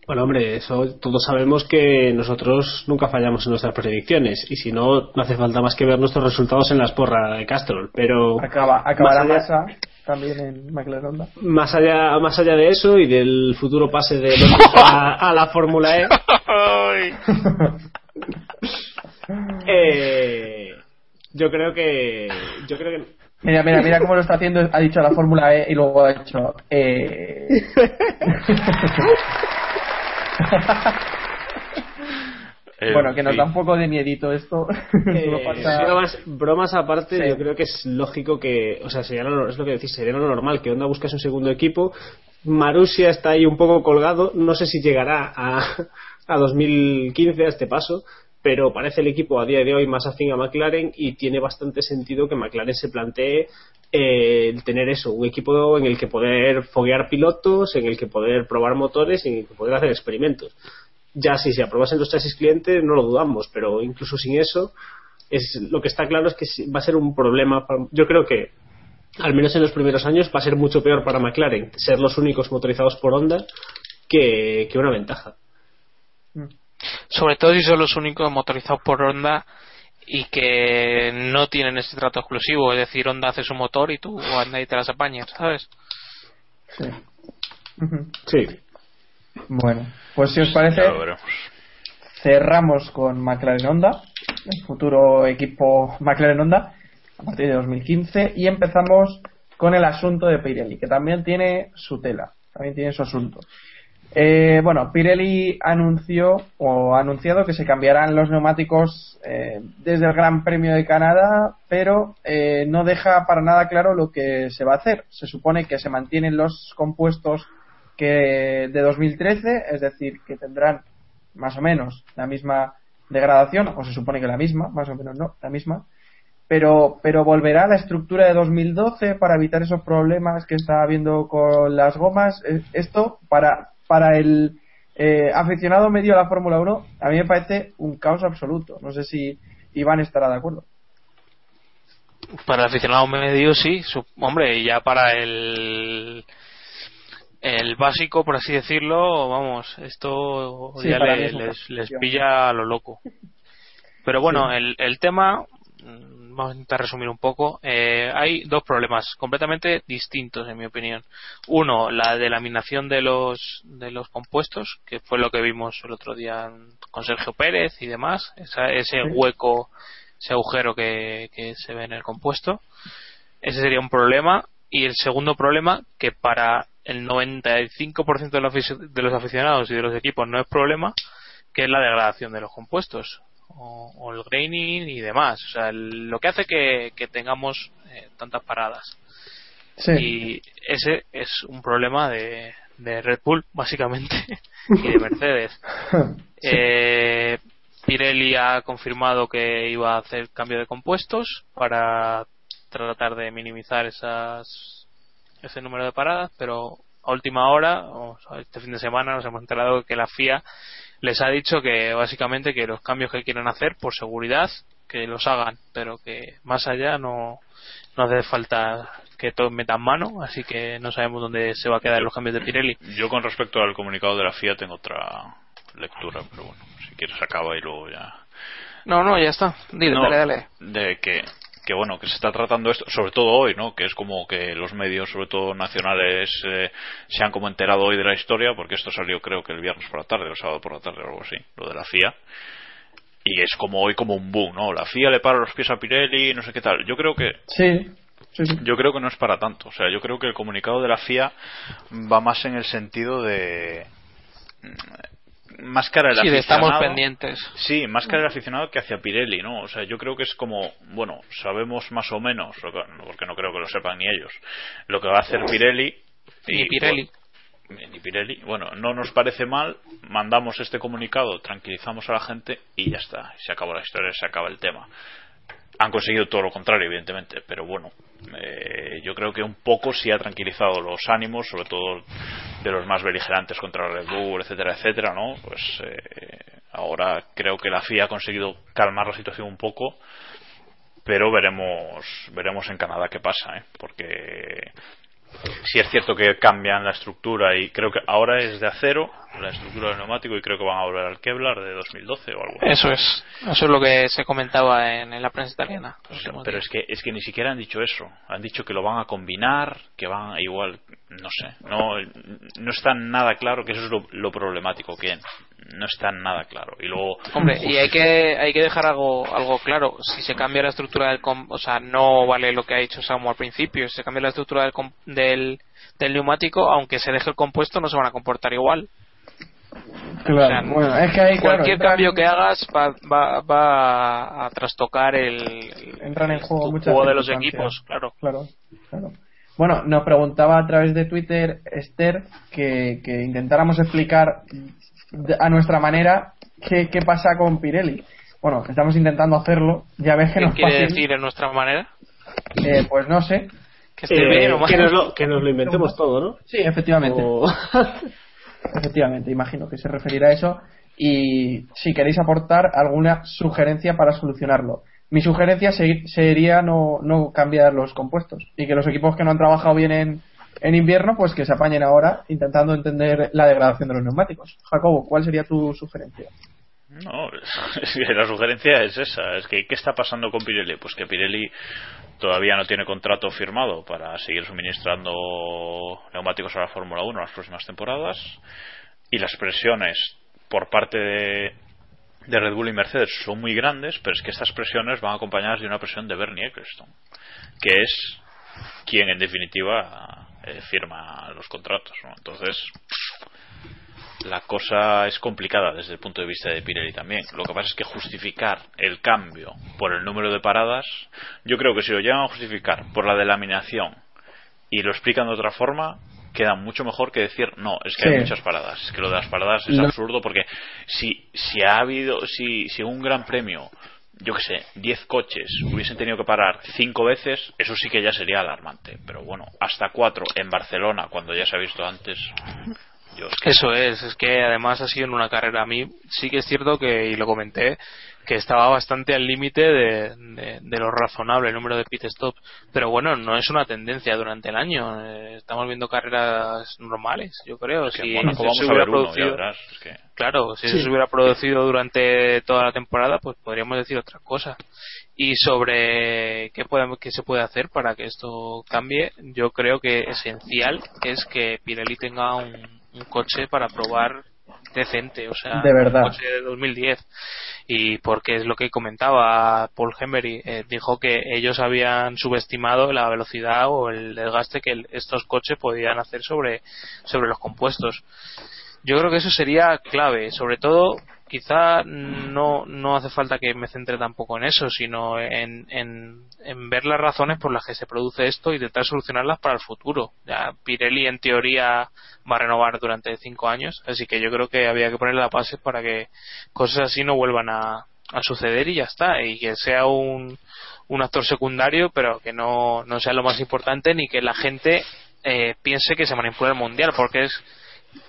Bueno, hombre, eso todos sabemos que nosotros nunca fallamos en nuestras predicciones y si no, no hace falta más que ver nuestros resultados en las porras de Castrol. Pero Acaba, acabará más allá, masa también en McLaren Honda. más allá, más allá de eso y del futuro pase de a, a la Fórmula E, eh, yo creo que, yo creo que Mira, mira, mira cómo lo está haciendo. Ha dicho la Fórmula E y luego ha dicho. Eh... Eh, bueno, que nos sí. da un poco de miedito esto. Eh, bromas, bromas aparte, Sí. yo creo que es lógico que, o sea, sería lo, es lo que decís, sería lo normal que Honda buscase un segundo equipo. Marussia está ahí un poco colgado, no sé si llegará a, a 2015 a este paso, pero parece el equipo a día de hoy más afín a McLaren y tiene bastante sentido que McLaren se plantee eh, tener eso, un equipo en el que poder foguear pilotos, en el que poder probar motores en el que poder hacer experimentos ya si se aprobasen los chasis clientes no lo dudamos, pero incluso sin eso es lo que está claro es que va a ser un problema. para- yo creo que al menos en los primeros años va a ser mucho peor para McLaren ser los únicos motorizados por Honda que, que una ventaja. Sobre todo si son los únicos motorizados por Honda y que no tienen ese trato exclusivo. Es decir, Honda hace su motor y tú andas y te las apañas, ¿sabes? Sí. Sí. Bueno, pues si os parece, cerramos con McLaren Honda, el futuro equipo McLaren Honda, a partir de 2015, y empezamos con el asunto de Pirelli, que también tiene su tela, también tiene su asunto. Eh, bueno, Pirelli anunció o ha anunciado que se cambiarán los neumáticos eh, desde el Gran Premio de Canadá, pero eh, no deja para nada claro lo que se va a hacer. Se supone que se mantienen los compuestos que de 2013, es decir, que tendrán más o menos la misma degradación, o se supone que la misma, más o menos no, la misma, pero, pero volverá a la estructura de 2012 para evitar esos problemas que está habiendo con las gomas. Eh, Esto, para, para el eh, aficionado medio a la Fórmula 1, a mí me parece un caos absoluto. No sé si Iván estará de acuerdo. Para el aficionado medio, sí. Su- hombre, y ya para el el básico, por así decirlo, vamos, esto Sí, ya le- les, les pilla a lo loco. Pero bueno, Sí. el, el tema, vamos a intentar resumir un poco. Eh, hay dos problemas completamente distintos, en mi opinión. Uno, la delaminación de los de los compuestos, que fue lo que vimos el otro día con Sergio Pérez y demás. Esa- ese hueco, ese agujero que, que se ve en el compuesto. Ese sería un problema. Y el segundo problema, que para el 95% de los, afici- de los aficionados y de los equipos no es problema, que es la degradación de los compuestos o, o el graining y demás. O sea, el- lo que hace que, que tengamos eh, tantas paradas. Sí. Y ese es un problema de, de Red Bull, básicamente, y de Mercedes. Eh, Pirelli ha confirmado que iba a hacer cambio de compuestos para tratar de minimizar esas ese número de paradas, pero a última hora, o este fin de semana, nos hemos enterado que la FIA les ha dicho que básicamente que los cambios que quieren hacer por seguridad que los hagan, pero que más allá no, no hace falta que todos metan mano, así que no sabemos dónde se va a quedar los cambios de Pirelli. Yo con respecto al comunicado de la FIA tengo otra lectura, pero bueno, si quieres acaba y luego ya. No, no, ya está. Dile, No, dale, dale. De que, que bueno, que se está tratando esto, sobre todo hoy, ¿no? Que es como que los medios, sobre todo nacionales, eh, se han como enterado hoy de la historia, porque esto salió creo que el viernes por la tarde, o el sábado por la tarde o algo así, lo de la FIA. Y es como hoy como un boom, ¿no? La FIA le para los pies a Pirelli, no sé qué tal. Yo creo que Sí, yo creo que no es para tanto. O sea, yo creo que el comunicado de la FIA va más en el sentido de más cara del Sí, de estamos aficionado. pendientes. Sí, más cara del aficionado que hacia Pirelli, ¿no? O sea, yo creo que es como, bueno, sabemos más o menos, porque no creo que lo sepan ni ellos, lo que va a hacer Pirelli. Ni Pirelli. ni Pirelli. Bueno, no nos parece mal, mandamos este comunicado, tranquilizamos a la gente y ya está. Se acabó la historia, se acaba el tema. Han conseguido todo lo contrario, evidentemente, pero bueno, eh, yo creo que un poco sí ha tranquilizado los ánimos, sobre todo de los más beligerantes contra Red Bull, etcétera, etcétera, ¿no? Pues eh, ahora creo que la FIA ha conseguido calmar la situación un poco, pero veremos, veremos en Canadá qué pasa, ¿eh? Porque sí es cierto que cambian la estructura y creo que ahora es de acero la estructura del neumático y creo que van a volver al Kevlar de 2012 o algo. Eso es. Eso es lo que se comentaba en, en la prensa italiana. O sea, pero es que es que ni siquiera han dicho eso. Han dicho que lo van a combinar, que van igual, no sé. No no está nada claro que eso es lo, lo problemático que no está nada claro. Y luego Hombre, y hay que hay que dejar algo algo claro. Si se cambia la estructura del com- o sea, no vale lo que ha dicho Samu al principio. Si se cambia la estructura del, com- del del neumático, aunque se deje el compuesto, no se van a comportar igual. Claro, O sea, bueno, es que ahí, claro, cualquier cambio que hagas va, va, va a trastocar el, entran en juego el muchas juego de los equipos, claro. Claro, claro. Bueno, nos preguntaba a través de Twitter Esther que, que intentáramos explicar a nuestra manera qué, qué pasa con Pirelli. Bueno, estamos intentando hacerlo. Ya ves que ¿Qué nos quiere fácil. decir en nuestra manera? Eh, pues no sé. Que Eh, bien que, nos lo, que nos lo inventemos todo, ¿no? Sí, efectivamente. O- Efectivamente, imagino que se referirá a eso. Y si queréis aportar alguna sugerencia para solucionarlo. Mi sugerencia se- sería no, no cambiar los compuestos y que los equipos que no han trabajado bien en, en invierno, pues que se apañen ahora intentando entender la degradación de los neumáticos. Jacobo, ¿cuál sería tu sugerencia? No, la sugerencia es esa. Es que, ¿qué está pasando con Pirelli? Pues que Pirelli todavía no tiene contrato firmado para seguir suministrando neumáticos a la Fórmula 1 las próximas temporadas. Y las presiones por parte de, Red Bull y Mercedes son muy grandes, pero es que estas presiones van acompañadas de una presión de Bernie Ecclestone, que es quien en definitiva eh, firma los contratos. Entonces, la cosa es complicada desde el punto de vista de Pirelli también. Lo que pasa es que justificar el cambio por el número de paradas, yo creo que si lo llegan a justificar por la delaminación y lo explican de otra forma, queda mucho mejor que decir no, es que hay muchas paradas. Es que lo de las paradas es absurdo porque si, si ha habido, si, si un gran premio yo que sé, 10 coches hubiesen tenido que parar 5 veces, eso sí que ya sería alarmante. Pero bueno, hasta 4 en Barcelona, cuando ya se ha visto antes. Yo es que- Eso es, es que además ha sido en una carrera. A mí sí que es cierto que, y lo comenté, que estaba bastante al límite de, de- de lo razonable el número de pit stops. Pero bueno, no es una tendencia durante el año. Eh, estamos viendo carreras normales, yo creo. que Si se vamos a hubiera ver uno, ya producido- verás. es que- Claro, si Sí. se hubiera producido durante toda la temporada, pues podríamos decir otra cosa. Y sobre qué, podemos- qué se puede hacer para que esto cambie, yo creo que esencial es que Pirelli tenga un, un coche para probar decente, o sea, De verdad. un coche de 2010. Y porque es lo que comentaba Paul Hembery, eh, dijo que ellos habían subestimado la velocidad o el desgaste que el- estos coches podían hacer sobre, sobre los compuestos. Yo creo que eso sería clave, sobre todo quizá no, no hace falta que me centre tampoco en eso, sino en, en, ver las razones por las que se produce esto y intentar solucionarlas para el futuro. Ya Pirelli en teoría va a renovar durante cinco años, así que yo creo que había que poner la base para que cosas así no vuelvan a, a suceder y ya está, y que sea un, un actor secundario, pero que no, no sea lo más importante ni que la gente eh, piense que se manipula el mundial, porque es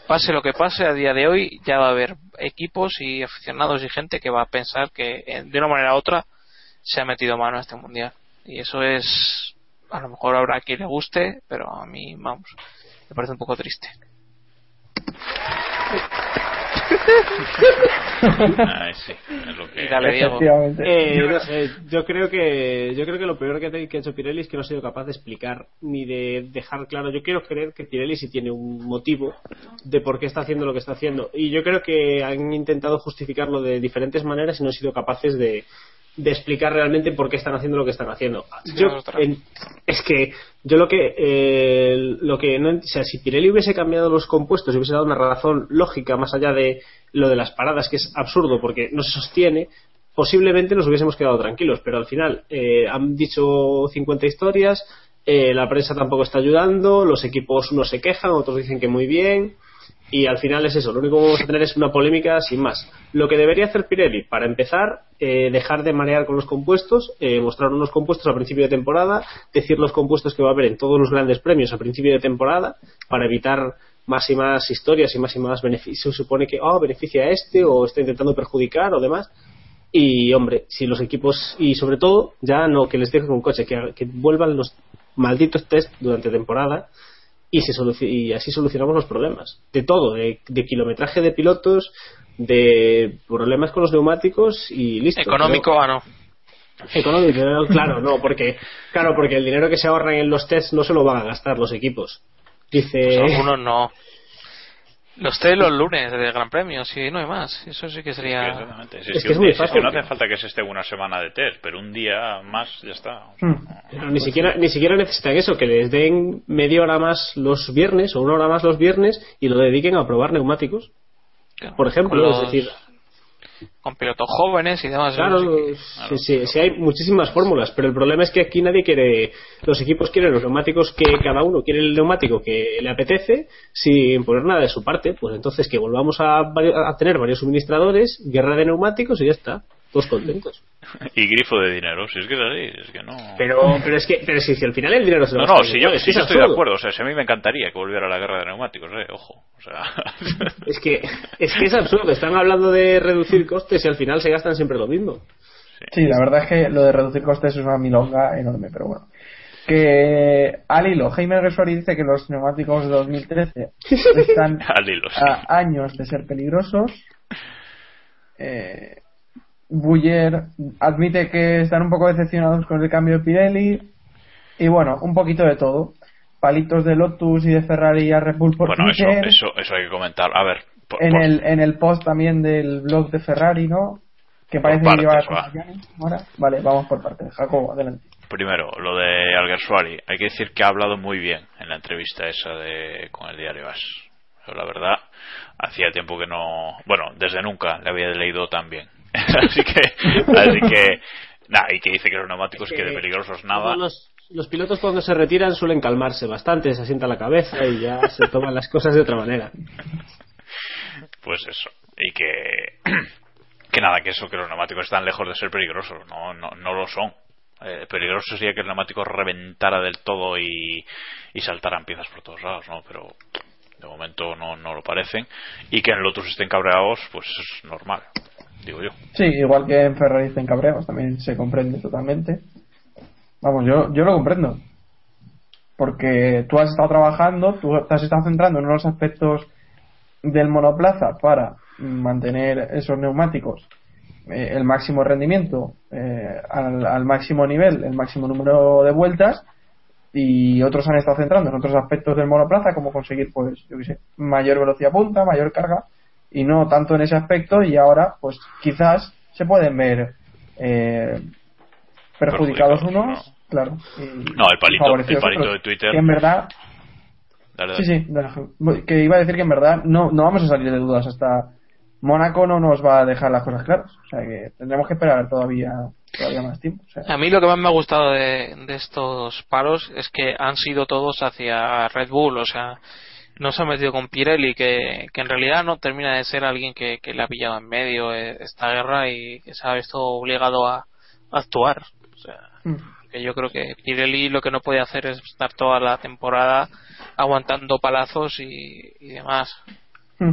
pase lo que pase a día de hoy ya va a haber equipos y aficionados y gente que va a pensar que eh, de una manera u otra se ha metido mano a este mundial. Y eso es a lo mejor habrá quien le guste pero a mí vamos me parece un poco triste Ay, sí, es lo que... Y dale, Diego. Efectivamente. Eh, no sé, yo creo que yo creo que lo peor que, ha- que ha hecho Pirelli es que no ha sido capaz de explicar ni de dejar claro. Yo quiero creer que Pirelli sí tiene un motivo de por qué está haciendo lo que está haciendo y yo creo que han intentado justificarlo de diferentes maneras y no han sido capaces de, de explicar realmente por qué están haciendo lo que están haciendo. Yo, en- es que yo lo que eh, lo que no o sea si Pirelli hubiese cambiado los compuestos y hubiese dado una razón lógica más allá de lo de las paradas que es absurdo porque no se sostiene posiblemente nos hubiésemos quedado tranquilos pero al final eh, han dicho 50 historias eh, la prensa tampoco está ayudando los equipos unos se quejan otros dicen que muy bien y al final es eso, lo único que vamos a tener es una polémica sin más. Lo que debería hacer Pirelli, para empezar, eh, dejar de marear con los compuestos, eh, mostrar unos compuestos al principio de temporada, decir los compuestos que va a haber en todos los grandes premios a principio de temporada, para evitar más y más historias y más y más beneficios. Se supone que, oh, beneficia a este, o está intentando perjudicar, o demás. Y, hombre, si los equipos, y sobre todo, ya no que les dejen un coche, que, que vuelvan los malditos test durante temporada, y, se y así solucionamos los problemas. De todo, de, de kilometraje de pilotos, de problemas con los neumáticos y listo. económico ah no económico, claro, no, porque claro, porque el dinero que se ahorran en los tests no se lo van a gastar los equipos. Dice, Pues algunos no. Los test los lunes del Gran Premio si no hay más. Eso sí que sería Es es, que es muy día- es que no hace falta que se esté una semana de test, pero un día más ya está. Pero ni siquiera ni siquiera necesitan eso, que les den media hora más los viernes o una hora más los viernes y lo dediquen a probar neumáticos, por ejemplo, los- es decir, con pilotos jóvenes y demás Claro, eso sí sí, sí, sí, hay muchísimas fórmulas, pero el problema es que aquí nadie quiere, los equipos quieren los neumáticos que cada uno quiere el neumático que le apetece sin poner nada de su parte, pues entonces que volvamos a, a tener varios suministradores, guerra de neumáticos y ya está, todos contentos. Y grifo de dinero, si es que es así, es que no. Pero, pero es que, pero si, si al final el dinero se lo No, no, el si yo, si yo es estoy de acuerdo, o sea, si a mí me encantaría que volviera la guerra de neumáticos, eh, ojo, o sea, Es que, es que es absurdo, están hablando de reducir costes y al final se gastan siempre lo mismo. Sí, la verdad es que lo de reducir costes es una milonga enorme, pero bueno. Que al hilo, Jaime Guesuari dice que los neumáticos de 2013 están al hilo, sí. a años de ser peligrosos. Eh, Buller admite que están un poco decepcionados con el cambio de Pirelli. Y bueno, un poquito de todo. Palitos de Lotus y de Ferrari a Red Bull por Bueno, eso, eso, eso hay que comentar. A ver, por, en, por- el, en el post también del blog de Ferrari, ¿no? Que parece que lleva va. ahora. Vale, vamos por partes. Jacobo, adelante. primero, lo de Alguersuari, hay que decir que ha hablado muy bien en la entrevista esa de con el diario As. Yo, la verdad, hacía tiempo que no, bueno, desde nunca le había leído tan bien. así que, así que, nada, y que dice que los neumáticos que de peligrosos nada. Los, los pilotos cuando se retiran suelen calmarse bastante, se asienta la cabeza y ya se toman las cosas de otra manera. pues eso y que que nada que eso que los neumáticos están lejos de ser peligrosos no no, no lo son Eh, peligroso sería que el neumático reventara del todo y, y saltaran piezas por todos lados no pero de momento no, no lo parecen y que en Lotus estén cabreados pues es normal digo yo Sí, igual que en Ferrari estén cabreados, también se comprende totalmente. Vamos, yo, yo lo comprendo. Porque tú has estado trabajando, tú te has estado centrando en unos aspectos del monoplaza para mantener esos neumáticos eh, el máximo rendimiento eh, al, al máximo nivel, el máximo número de vueltas y otros han estado centrando en otros aspectos del monoplaza como conseguir pues yo qué sé mayor velocidad punta, mayor carga y no tanto en ese aspecto y ahora pues quizás se pueden ver eh, perjudicados Perjudicados, unos claro y No, el palito- favorecidos el palito otros. de Twitter. que en verdad Dale, sí dale. sí que iba a decir que en verdad no, no vamos a salir de dudas hasta Mónaco no nos va a dejar las cosas claras. O sea que tendremos que esperar todavía, todavía más tiempo. O sea, A mí lo que más me ha gustado de, de estos paros es que han sido todos hacia Red Bull, o sea, no se ha metido con Pirelli, que, que en realidad no termina de ser alguien que, que le ha pillado en medio eh, esta guerra y que se ha visto obligado a, a actuar. O sea, mm. que yo creo que Pirelli lo que no puede hacer es estar toda la temporada aguantando palazos y, y demás. Mm.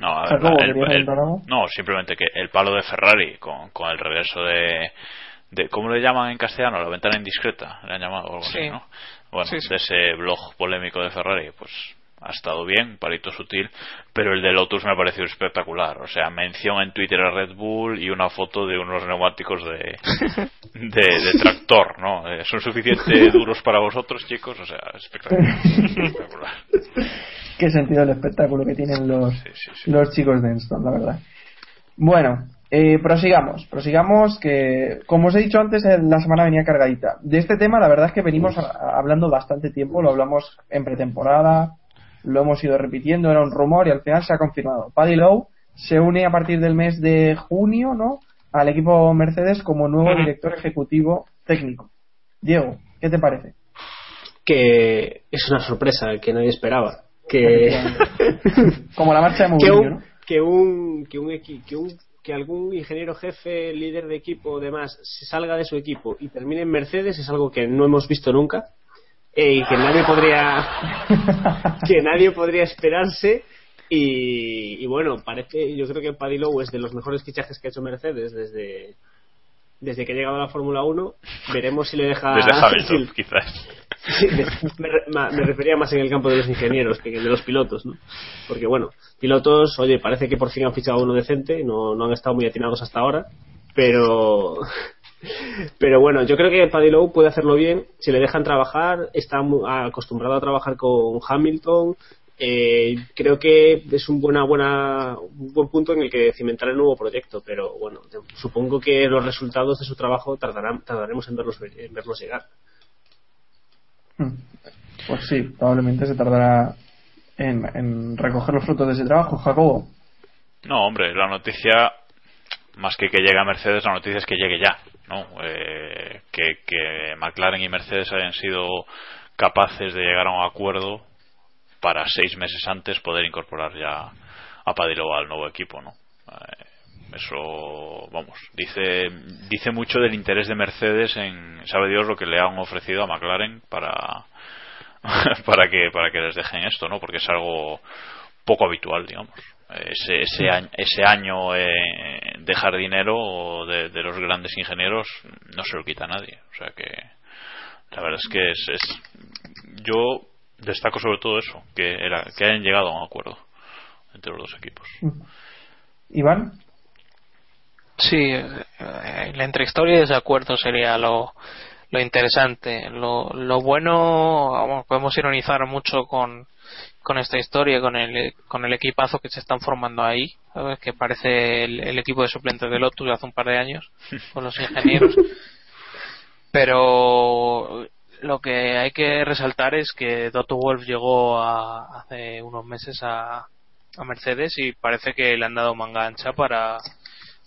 No, a ver, Jacobo, el- ¿querías el- comentar algo? no, simplemente que el palo de Ferrari con, con el regreso de, de. ¿Cómo le llaman en castellano? La ventana indiscreta, le han llamado o algo Sí. así, ¿no? Bueno, Sí, sí. de ese blog polémico de Ferrari, pues ha estado bien, palito sutil, pero el de Lotus me ha parecido espectacular. O sea, mención en Twitter a Red Bull y una foto de unos neumáticos de, de, de tractor, ¿no? Eh, ¿Son suficientemente duros para vosotros, chicos? O sea, espectacular. espectacular. Qué sentido el espectáculo que tienen los, Sí, sí, sí. los chicos de Enston, la verdad. Bueno, eh, prosigamos, prosigamos que, como os he dicho antes, eh, la semana venía cargadita. De este tema, la verdad es que venimos a- a- hablando bastante tiempo, lo hablamos en pretemporada, lo hemos ido repitiendo, era un rumor y al final se ha confirmado. Paddy Lowe se une a partir del mes de junio, ¿no? Al equipo Mercedes como nuevo director ejecutivo técnico. Diego, ¿qué te parece? Que es una sorpresa que nadie esperaba. Que, Como la marcha de que, Mourinho, un, ¿no? que, un, que, un, equi- que, un, que algún ingeniero jefe, líder de equipo o demás se salga de su equipo y termine en Mercedes es algo que no hemos visto nunca eh, y que nadie podría que nadie podría esperarse y, y bueno parece yo creo que Paddy Lowe es de los mejores fichajes que ha hecho Mercedes desde desde que ha llegado a la Fórmula 1 veremos si le deja Desde Hamilton, si- quizás. Sí, me, refería más en el campo de los ingenieros que de los pilotos, ¿no? Porque bueno, pilotos, oye, parece que por fin han fichado uno decente, no, no han estado muy atinados hasta ahora, pero pero bueno, yo creo que Paddy Lowe puede hacerlo bien si le dejan trabajar, está acostumbrado a trabajar con Hamilton, eh, creo que es un buena buena un buen punto en el que cimentar el nuevo proyecto, pero bueno, supongo que los resultados de su trabajo tardarán, tardaremos en verlos en verlos llegar. Mm. Pues sí, probablemente se tardará en, en recoger los frutos de ese trabajo, Jacobo. No, hombre, la noticia, más que que llegue a Mercedes, la noticia es que llegue ya, ¿no? Eh, que, que McLaren y Mercedes hayan sido capaces de llegar a un acuerdo para seis meses antes poder incorporar ya a Paddy Lowe al nuevo equipo, ¿no? Eh, eso, vamos, dice, dice mucho del interés de Mercedes en, sabe Dios lo que le han ofrecido a McLaren para, para que, para que les dejen esto, ¿no? Porque es algo poco habitual, digamos. Ese, ese año, ese año eh, dejar dinero de, de los grandes ingenieros no se lo quita a nadie. O sea que la verdad es que es, es yo destaco sobre todo eso, que, era, que hayan llegado a un acuerdo entre los dos equipos. Iván. Sí, eh, la entrehistoria y desacuerdo sería lo, lo interesante. Lo, lo bueno, vamos, podemos ironizar mucho con, con esta historia, con el, con el equipazo que se están formando ahí, ¿sabes? que parece el, el equipo de suplentes de Lotus hace un par de años, con los ingenieros. Pero lo que hay que resaltar es que Dotto Wolf llegó a- hace unos meses a, a Mercedes y parece que le han dado manga ancha para,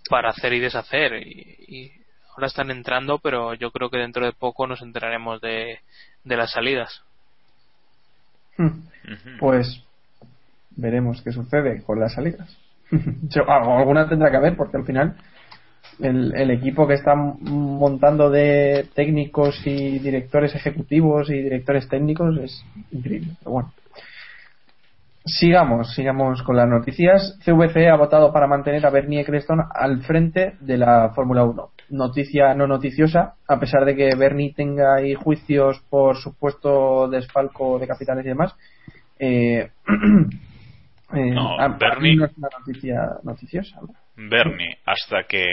para hacer y deshacer. Y, y ahora están entrando, pero yo creo que dentro de poco nos enteraremos de, de las salidas. Pues veremos qué sucede con las salidas. Algo- alguna tendrá que haber porque al final el, el equipo que están montando de técnicos y directores ejecutivos y directores técnicos es increíble. Pero bueno. Sigamos, sigamos con las noticias. CVC ha votado para mantener a Bernie Eccleston al frente de la Fórmula 1. Noticia no noticiosa, a pesar de que Bernie tenga ahí juicios por supuesto desfalco de capitales y demás. Eh, eh, No, a- Bernie- no es una noticia noticiosa. ¿no? Bernie, hasta que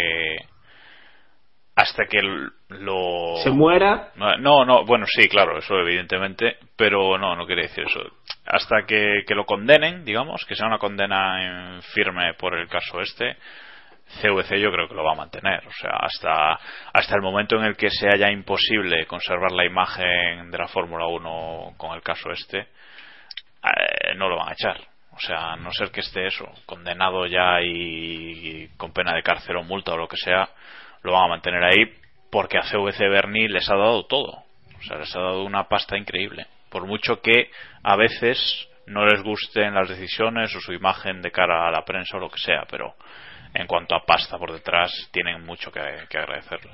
hasta que lo Se muera, no no bueno sí claro eso evidentemente pero no no quiere decir eso hasta que, que lo condenen digamos que sea una condena en firme por el caso este CVC yo creo que lo va a mantener o sea hasta hasta el momento en el que sea ya imposible conservar la imagen de la Fórmula 1 con el caso este eh, no lo van a echar O sea, no ser que esté eso, condenado ya y, y con pena de cárcel o multa o lo que sea, lo van a mantener ahí porque a CVC Bernie les ha dado todo. O sea, les ha dado una pasta increíble. Por mucho que a veces no les gusten las decisiones o su imagen de cara a la prensa o lo que sea, pero en cuanto a pasta por detrás tienen mucho que, que agradecerle.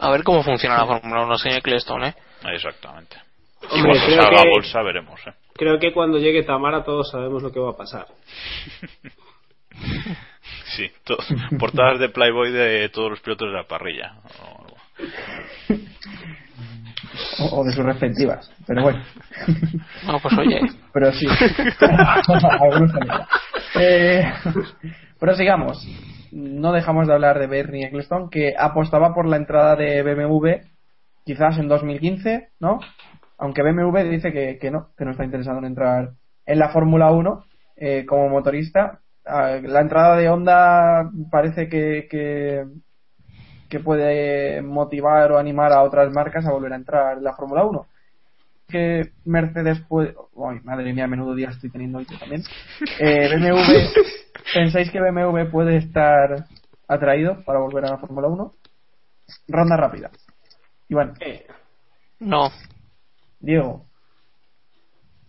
A ver cómo funciona la Fórmula 1, señor Ecclestone, ¿eh? Exactamente. Y cuando salga a que- bolsa veremos. ¿eh? Creo que cuando llegue Tamara todos sabemos lo que va a pasar. Sí, to- portadas de Playboy de todos los pilotos de la parrilla. O- O, o de sus respectivas. Pero bueno. No, pues oye. Pero sí. Eh, pero sigamos. No dejamos de hablar de Bernie Ecclestone, que apostaba por la entrada de BMW quizás en 2015, ¿no? Aunque BMW dice que, no, que no está interesado en entrar en la Fórmula 1 eh, como motorista. Ah, La entrada de Honda parece que, que, que puede motivar o animar a otras marcas a volver a entrar en la Fórmula 1 que Mercedes puede. Ay, madre mía, menudo día estoy teniendo hoy yo también. Eh, BMW, ¿pensáis que BMW puede estar atraído para volver a la Fórmula 1? Ronda rápida. Iván, Eh, No. Diego,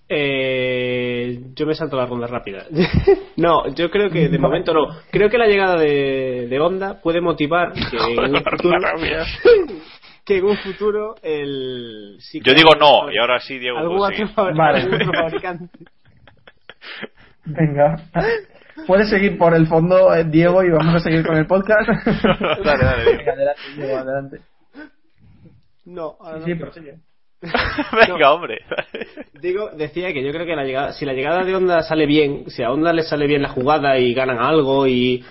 eh, yo me salto la ronda rápida. no, yo creo que de momento no. Creo que la llegada de, de Honda puede motivar que en un futuro, que en un futuro el. sí que Yo digo no, y ahora sí, Diego. algún sí. otro fabri- Vale. fabricante. venga. Puedes seguir por el fondo, eh, Diego, y vamos a seguir con el podcast. Dale, dale, Diego. Venga, adelante, Diego, adelante. No, ahora no Sí. Venga, hombre. Digo, decía que yo creo que la llegada, si la llegada de Honda sale bien, si a Honda le sale bien la jugada y ganan algo y,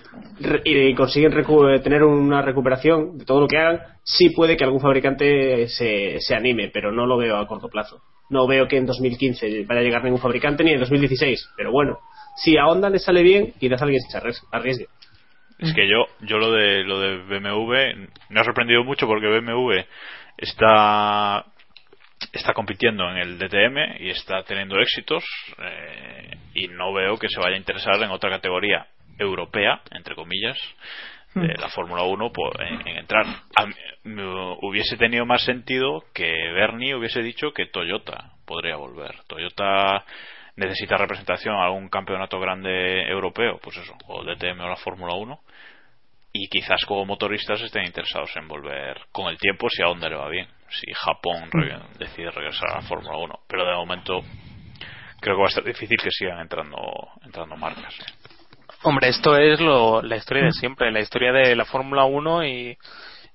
consiguen recu- tener una recuperación de todo lo que hagan, sí puede que algún fabricante se, se anime, pero no lo veo a corto plazo. No veo que en 2015 vaya a llegar ningún fabricante ni en 2016, pero bueno, si a Honda le sale bien, quizás alguien se arries- arriesgue. Es que yo, yo lo de lo de BMW me ha sorprendido mucho porque BMW está está compitiendo en el DTM y está teniendo éxitos eh, y no veo que se vaya a interesar en otra categoría europea, entre comillas, de la Fórmula 1 por- en, en entrar. A hubiese tenido más sentido que Bernie hubiese dicho que Toyota podría volver. Toyota necesita representación a algún campeonato grande europeo, pues eso, o el DTM o la Fórmula 1 y quizás como motoristas estén interesados en volver con el tiempo si a Honda le va bien, si Japón re- decide regresar a la Fórmula 1, pero de momento creo que va a ser difícil que sigan entrando entrando marcas. Hombre, esto es lo, la historia de siempre, la historia de la Fórmula 1 y,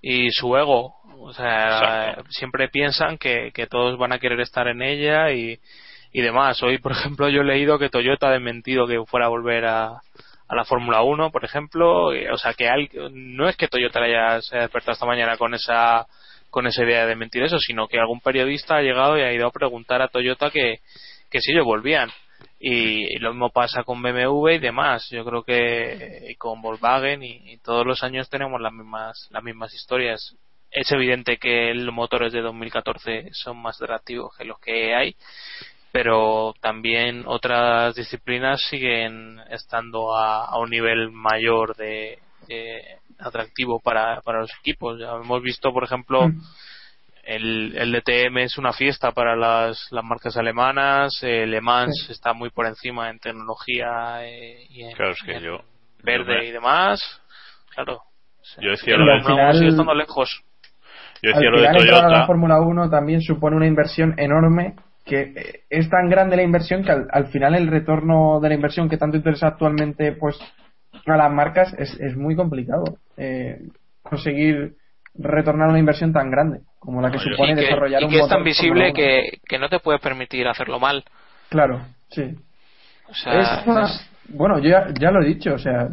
y su ego. O sea, Exacto. siempre piensan que, que todos van a querer estar en ella y, y demás. Hoy, por ejemplo, yo he leído que Toyota ha desmentido que fuera a volver a, a la Fórmula 1, por ejemplo. O sea, que al- no es que Toyota le haya se haya despertado esta mañana con esa con esa idea de mentir eso, sino que algún periodista ha llegado y ha ido a preguntar a Toyota que, que si ellos volvían. Y, lo mismo pasa con BMW y demás. Yo creo que y con Volkswagen y, todos los años tenemos las mismas las mismas historias. Es evidente que los motores de 2014 son más atractivos que los que hay, pero también otras disciplinas siguen estando a, un nivel mayor de atractivo para, para los equipos. Ya hemos visto, por ejemplo, el, el DTM es una fiesta para las, las marcas alemanas, eh, Le Mans Sí. está muy por encima en tecnología eh, y en, Claro, es que en yo verde yo me- y demás. Claro. Yo decía lo de, al Fórmula uno sigue final- estando lejos. yo Al decía lo de final entrar a la Toyota. Fórmula 1 también supone una inversión enorme que eh, es tan grande la inversión que al, al final el retorno de la inversión que tanto interesa actualmente pues a las marcas es, es muy complicado eh, conseguir retornar una inversión tan grande como la que supone y que, desarrollar y un que es motor tan de visible que, que no te puedes permitir hacerlo mal. 1. claro sí O sea, es una- es- bueno yo ya, ya lo he dicho o sea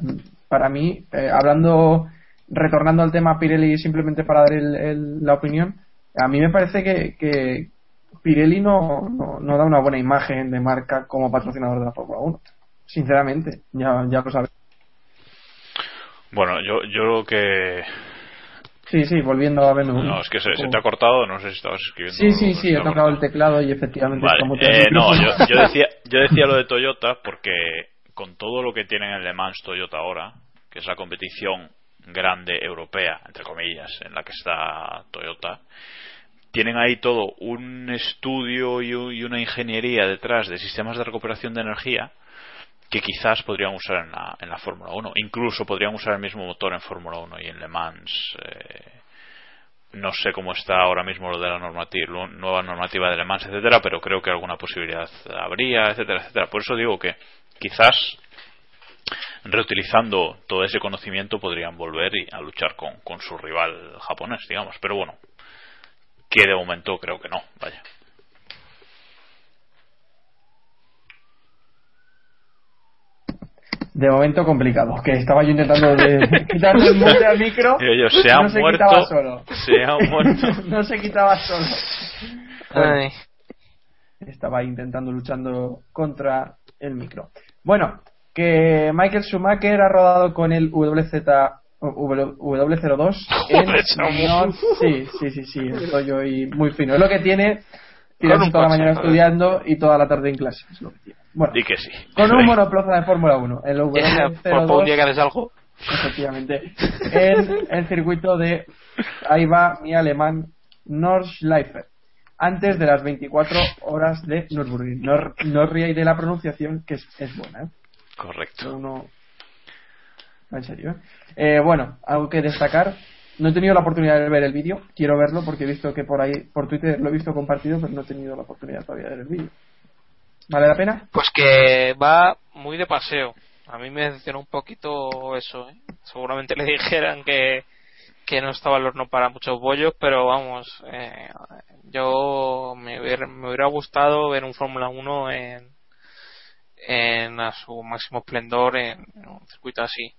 para mí eh, hablando retornando al tema Pirelli simplemente para dar el- el- la opinión a mí me parece que, que Pirelli no, no, no da una buena imagen de marca como patrocinador de la Fórmula 1 sinceramente ya, ya lo sabes Bueno, yo, yo lo que Sí, sí, volviendo a BMW. No, es que se, se te ha cortado, no sé si estabas escribiendo. Sí, sí, sí, he tocado el teclado y efectivamente Vale, eh, no, yo, yo decía, yo decía lo de Toyota porque con todo lo que tienen en Le Mans Toyota ahora, que es la competición grande europea, entre comillas, en la que está Toyota, tienen ahí todo un estudio y una ingeniería detrás de sistemas de recuperación de energía que quizás podrían usar en la, en la Fórmula 1. Incluso podrían usar el mismo motor en Fórmula 1 y en Le Mans. eh, no sé cómo está ahora mismo lo de la nueva normativa de Le Mans, etcétera, pero creo que alguna posibilidad habría, etcétera, etcétera. Por eso digo que quizás reutilizando todo ese conocimiento podrían volver y- a luchar con su rival japonés, digamos. Pero bueno, que de momento creo que no, vaya. De momento complicado, que estaba yo intentando de quitarle el mute al micro. Yo, se no han se muerto, quitaba solo. se han muerto. no se quitaba solo. Ay. estaba intentando luchando contra el micro. Bueno, que Michael Schumacher ha rodado con el WZ W- W02 en Sí, sí, sí, sí, estoy hoy muy fino. Es lo que tiene un toda la coche, mañana joder. estudiando y toda la tarde en clase. Es lo que. Bueno, Di que sí. con un monoplaza de Fórmula 1, el Por por un día W02 que haces algo. efectivamente, en el circuito de, ahí va mi alemán, Nordschleife, antes de las 24 horas de Nürburgring. No, no ríais de la pronunciación, que es, es buena, ¿eh? Correcto. Uno... En serio, ¿eh? Eh, Bueno, algo que destacar. No he tenido la oportunidad de ver el vídeo. Quiero verlo porque he visto que por ahí, por Twitter lo he visto compartido, pero no he tenido la oportunidad todavía de ver el vídeo. ¿Vale la pena? Pues que va muy de paseo. A mí me decepcionó un poquito eso. ¿eh? Seguramente le dijeran que, que no estaba el horno para muchos bollos, pero vamos, eh, yo me hubiera, me hubiera gustado ver un Fórmula 1 en, en a su máximo esplendor en, en un circuito así.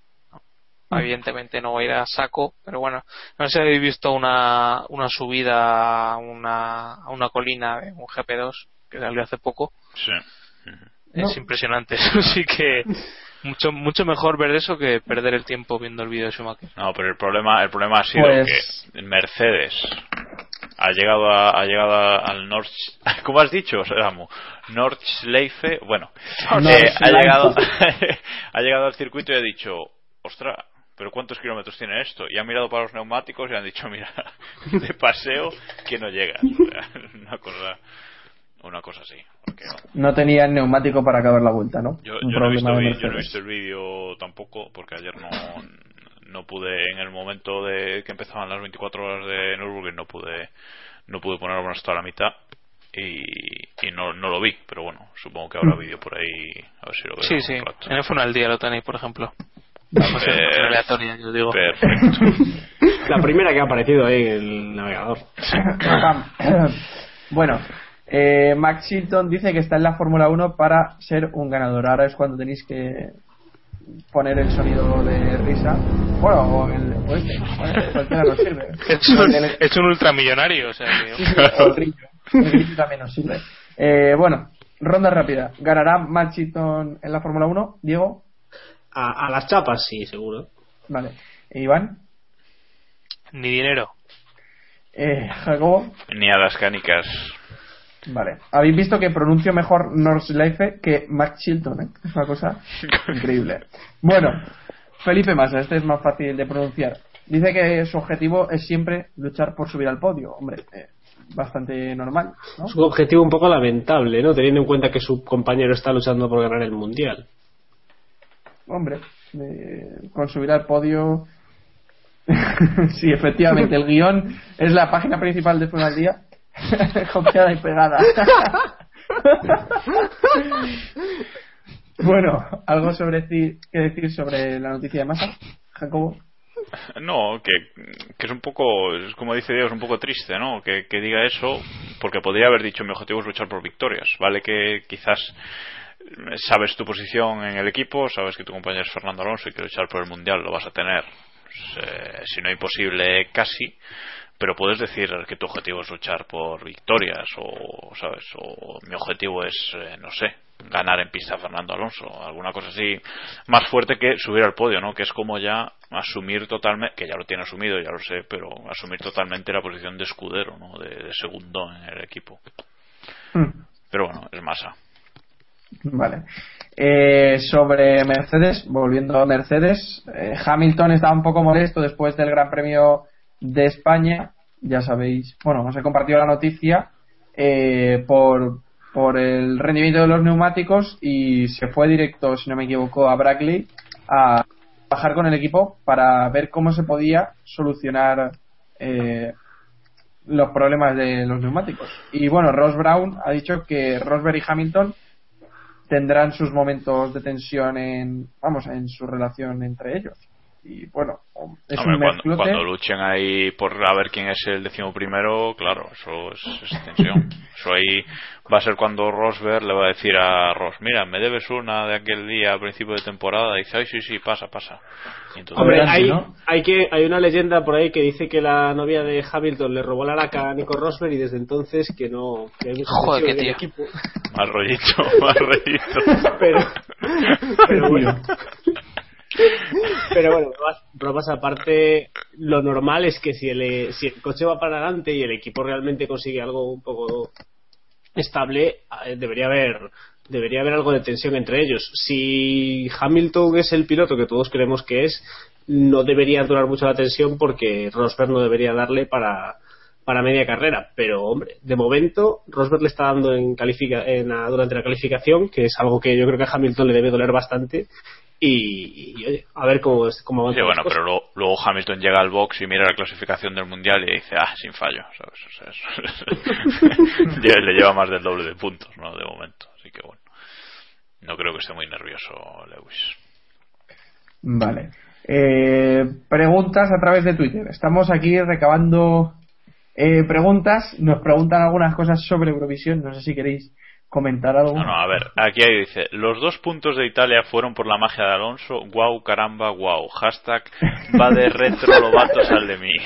¿No? Evidentemente no va a ir a saco, pero bueno, no sé si habéis visto una, una subida a una, a una colina de un GP2 que salió hace poco. Sí. Es impresionante. Eso sí que mucho mucho mejor ver eso que perder el tiempo viendo el vídeo de Schumacher. No, pero el problema, el problema ha sido Pues- que Mercedes ha llegado a, ha llegado a- al Nord, ¿cómo has dicho, Samu? Nordschleife, bueno, eh, ha llegado, ha llegado al circuito y ha dicho, ostra, pero ¿cuántos kilómetros tiene esto? Y han mirado para los neumáticos y han dicho, mira, de paseo que no llega. Una cosa, una cosa así. porque no. No tenía el neumático para acabar la vuelta, ¿no? Yo, yo no he visto yo no he visto el vídeo tampoco porque ayer no no pude en el momento de que empezaban las 24 horas de Nürburgring no pude no pude ponerlo hasta la mitad y, y no, no lo vi pero bueno supongo que habrá Mm. vídeo por ahí a ver si lo veo Sí, sí. En el del día lo tenéis, por ejemplo. Vamos a Eh, aleatoria, yo digo. perfecto La primera que ha aparecido ahí en el navegador. bueno, eh, Max Chilton dice que está en la Fórmula 1 para ser un ganador. Ahora es cuando tenéis que poner el sonido de risa. Bueno, o el, o este. Bueno, cualquiera nos sirve. Es un, es un ultramillonario, o sea que... Sí, sí, o el grillo. El grillo también nos sirve. Eh, bueno, ronda rápida. ¿Ganará Max Chilton en la Fórmula 1? Diego. A, a las chapas, sí, seguro. Vale. ¿E Iván. Ni dinero. Eh, Jacobo. ni a las canicas Vale. Habéis visto que pronuncio mejor Nordschleife que Max Chilton, ¿eh? Es una cosa increíble. Bueno, Felipe Massa, este es más fácil de pronunciar. Dice que su objetivo es siempre luchar por subir al podio. Hombre, eh, bastante normal, ¿no? Es un objetivo un poco lamentable, ¿no? Teniendo en cuenta que su compañero está luchando por ganar el mundial. Hombre, eh, con subir al podio. sí, efectivamente, el guion es la página principal de Fuera al Día. Copiada y pegada. bueno, ¿algo sobre que decir sobre la noticia de masa, Jacobo? No, que, es un poco, como dice Diego, es un poco triste, ¿no? Que, que diga eso, porque podría haber dicho mi objetivo es luchar por victorias. Vale que quizás sabes tu posición en el equipo, sabes que tu compañero es Fernando Alonso y que luchar por el mundial lo vas a tener, eh, si no imposible, casi. Pero puedes decir que tu objetivo es luchar por victorias, o, ¿sabes? O mi objetivo es, eh, no sé, ganar en pista a Fernando Alonso, alguna cosa así más fuerte que subir al podio, ¿no? Que es como ya asumir totalmente, que ya lo tiene asumido, ya lo sé, pero asumir totalmente la posición de escudero, ¿no? De, de segundo en el equipo. Hmm. Pero bueno, es masa. Vale. Eh, sobre Mercedes, volviendo a Mercedes, eh, Hamilton estaba un poco molesto después del Gran Premio de España. Ya sabéis, bueno, nos he compartido la noticia eh, por, por el rendimiento de los neumáticos y se fue directo, si no me equivoco, a Brackley a bajar con el equipo para ver cómo se podía solucionar eh, los problemas de los neumáticos. Y bueno, Ross Brown ha dicho que Rosberg y Hamilton tendrán sus momentos de tensión en, vamos, en su relación entre ellos. Y bueno, es Hombre, un cuando, luchen ahí por a ver quién es el décimo primero, claro, eso es, es tensión. Eso ahí va a ser cuando Rosberg le va a decir a Ross, mira, me debes una de aquel día a principio de temporada. Y dice, ay, sí, sí, pasa, pasa. Y entonces, Hombre, hay, ¿no? hay, que, hay una leyenda por ahí que dice que la novia de Hamilton le robó la laca a Nico Rosberg y desde entonces que no. Que hay Joder, qué tío. equipo. más rollito, más rollito. pero, pero bueno. Pero bueno, bromas, aparte, lo normal es que si el, si el coche va para adelante y el equipo realmente consigue algo un poco estable, eh, debería haber debería haber algo de tensión entre ellos. Si Hamilton es el piloto que todos creemos que es, no debería durar mucho la tensión porque Rosberg no debería darle para, para media carrera. Pero, hombre, de momento Rosberg le está dando en califica, en la- durante la calificación, que es algo que yo creo que a Hamilton le debe doler bastante. Y, a ver cómo, es- cómo avanza Sí, bueno, pero luego, luego Hamilton llega al box y mira la clasificación del mundial y dice, ah, sin fallo. ¿sabes? O sea, eso- Ya le lleva más del doble de puntos, ¿no? De momento. Así que bueno. No creo que esté muy nervioso Lewis. Vale. Eh, preguntas a través de Twitter. Estamos aquí recabando eh, preguntas. Nos preguntan algunas cosas sobre Eurovisión. No sé si queréis comentar algo. No, no, a ver, aquí ahí dice, los dos puntos de Italia fueron por la magia de Alonso, guau, caramba, guau, hashtag, va de retro, Lobato, sal de mí.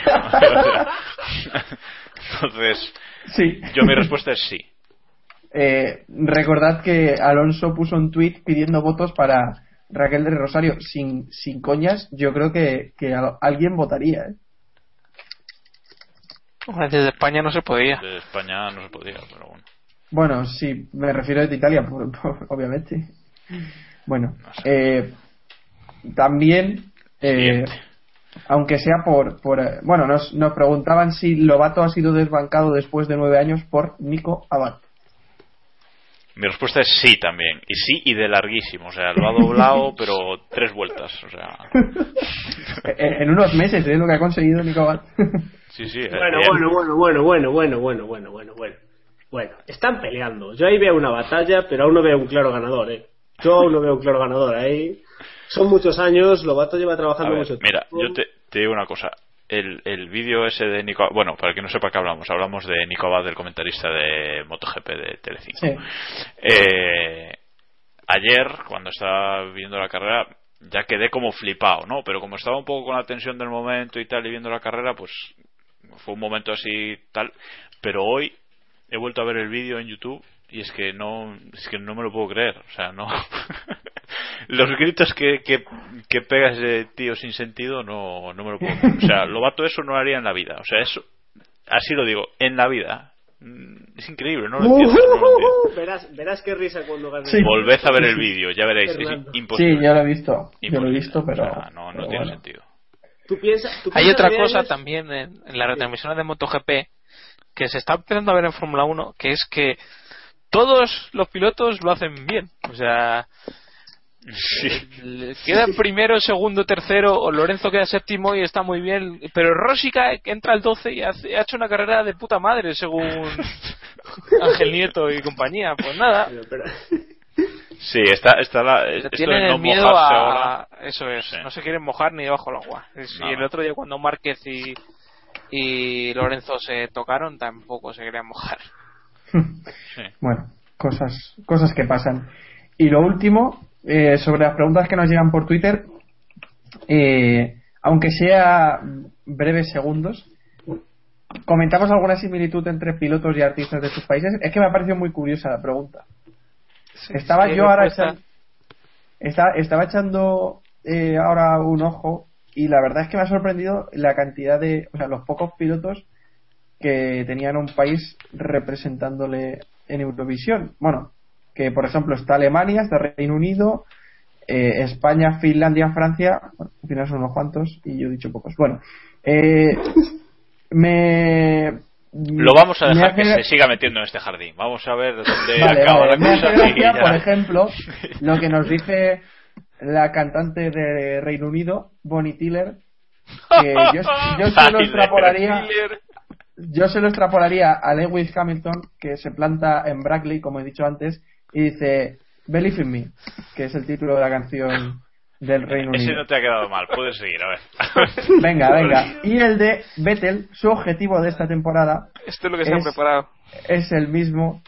Entonces, Sí. yo mi respuesta es sí. Eh, recordad que Alonso puso un tweet pidiendo votos para Raquel de Rosario. Sin, sin coñas, yo creo que, que al- alguien votaría. ¿eh? Desde España no se podía. De España no se podía, pero bueno. Bueno, sí, me refiero de Italia, por- por- obviamente. Bueno, eh, también, eh, aunque sea por, por eh, bueno, nos, nos preguntaban si Lobato ha sido desbancado después de nueve años por Nico Abad. Mi respuesta es sí también. Y sí y de larguísimo. O sea, lo ha doblado, pero tres vueltas. O sea, en, en unos meses, es lo que ha conseguido Nico Abad. sí, sí. eh, Bueno, bueno, bueno, bueno, bueno, bueno, bueno, bueno, bueno, bueno. Bueno, están peleando. Yo ahí veo una batalla, pero aún no veo un claro ganador, ¿eh? Yo aún no veo un claro ganador ahí. Son muchos años, Lobato lleva trabajando ver, mucho tiempo. mira, yo te, te digo una cosa. El, el vídeo ese de Nico... Bueno, para que no sepa qué hablamos, hablamos de Nico Abad, del comentarista de MotoGP de Telecinco. Sí. Eh, ayer, cuando estaba viendo la carrera, ya quedé como flipado, ¿no? Pero como estaba un poco con la tensión del momento y tal, y viendo la carrera, pues fue un momento así tal. Pero hoy he vuelto a ver el vídeo en YouTube y es que no, es que no me lo puedo creer. O sea, no. Los gritos que, que, que pega ese tío sin sentido no, no me lo puedo creer. O sea, Lobato eso no lo haría en la vida. O sea, eso, así lo digo, en la vida. Mm, Es increíble, no lo entiendo. no lo entiendo. verás, verás qué risa cuando gane. Sí. Volved a ver el vídeo, ya veréis, es imposible. Sí, yo lo he visto. Yo lo he visto, pero. O sea, no, no pero tiene bueno. sentido. Tú piensas, tú Hay otra cosa años- también en, en las retransmisiones de MotoGP que se está empezando a ver en Fórmula 1, que es que todos los pilotos lo hacen bien. O sea, le- queda primero, segundo, tercero, o Lorenzo queda séptimo y está muy bien, pero que entra al 12 y hace- ha hecho una carrera de puta madre, según Ángel Nieto y compañía. Pues nada, Sí, está, está la, tienen no el miedo a... ahora. Eso es, Sí. no se quieren mojar ni debajo del agua. No, y el otro día cuando Márquez y, y Lorenzo se tocaron tampoco se querían mojar. Sí. Bueno, cosas, cosas que pasan. Y lo último, eh, sobre las preguntas que nos llegan por Twitter, eh, aunque sea breves segundos, comentamos alguna similitud entre pilotos y artistas de sus países. Es que me ha parecido muy curiosa la pregunta. Estaba Sí, yo ahora respuesta. echan- estaba, estaba echando eh, ahora un ojo y la verdad es que me ha sorprendido la cantidad de, o sea, los pocos pilotos que tenían un país representándole en Eurovisión. Bueno, que por ejemplo está Alemania, está Reino Unido, eh, España, Finlandia, Francia, bueno, al final son unos cuantos y yo he dicho pocos. Bueno, eh, me Lo vamos a me dejar hace- que se siga metiendo en este jardín. Vamos a ver dónde Vale, acaba vale, la me hace cosa. gracia, ya. por ejemplo, lo que nos dice la cantante de Reino Unido, Bonnie Tiller, que yo, yo se lo extrapolaría yo se lo extrapolaría a Lewis Hamilton, que se planta en Brackley, como he dicho antes, y dice Believe in Me, que es el título de la canción del Reino Ese Unido. no te ha quedado mal. Puedes seguir, a ver. Venga, venga. Y el de Vettel, su objetivo de esta temporada Esto es lo que se han Es- preparado. es el mismo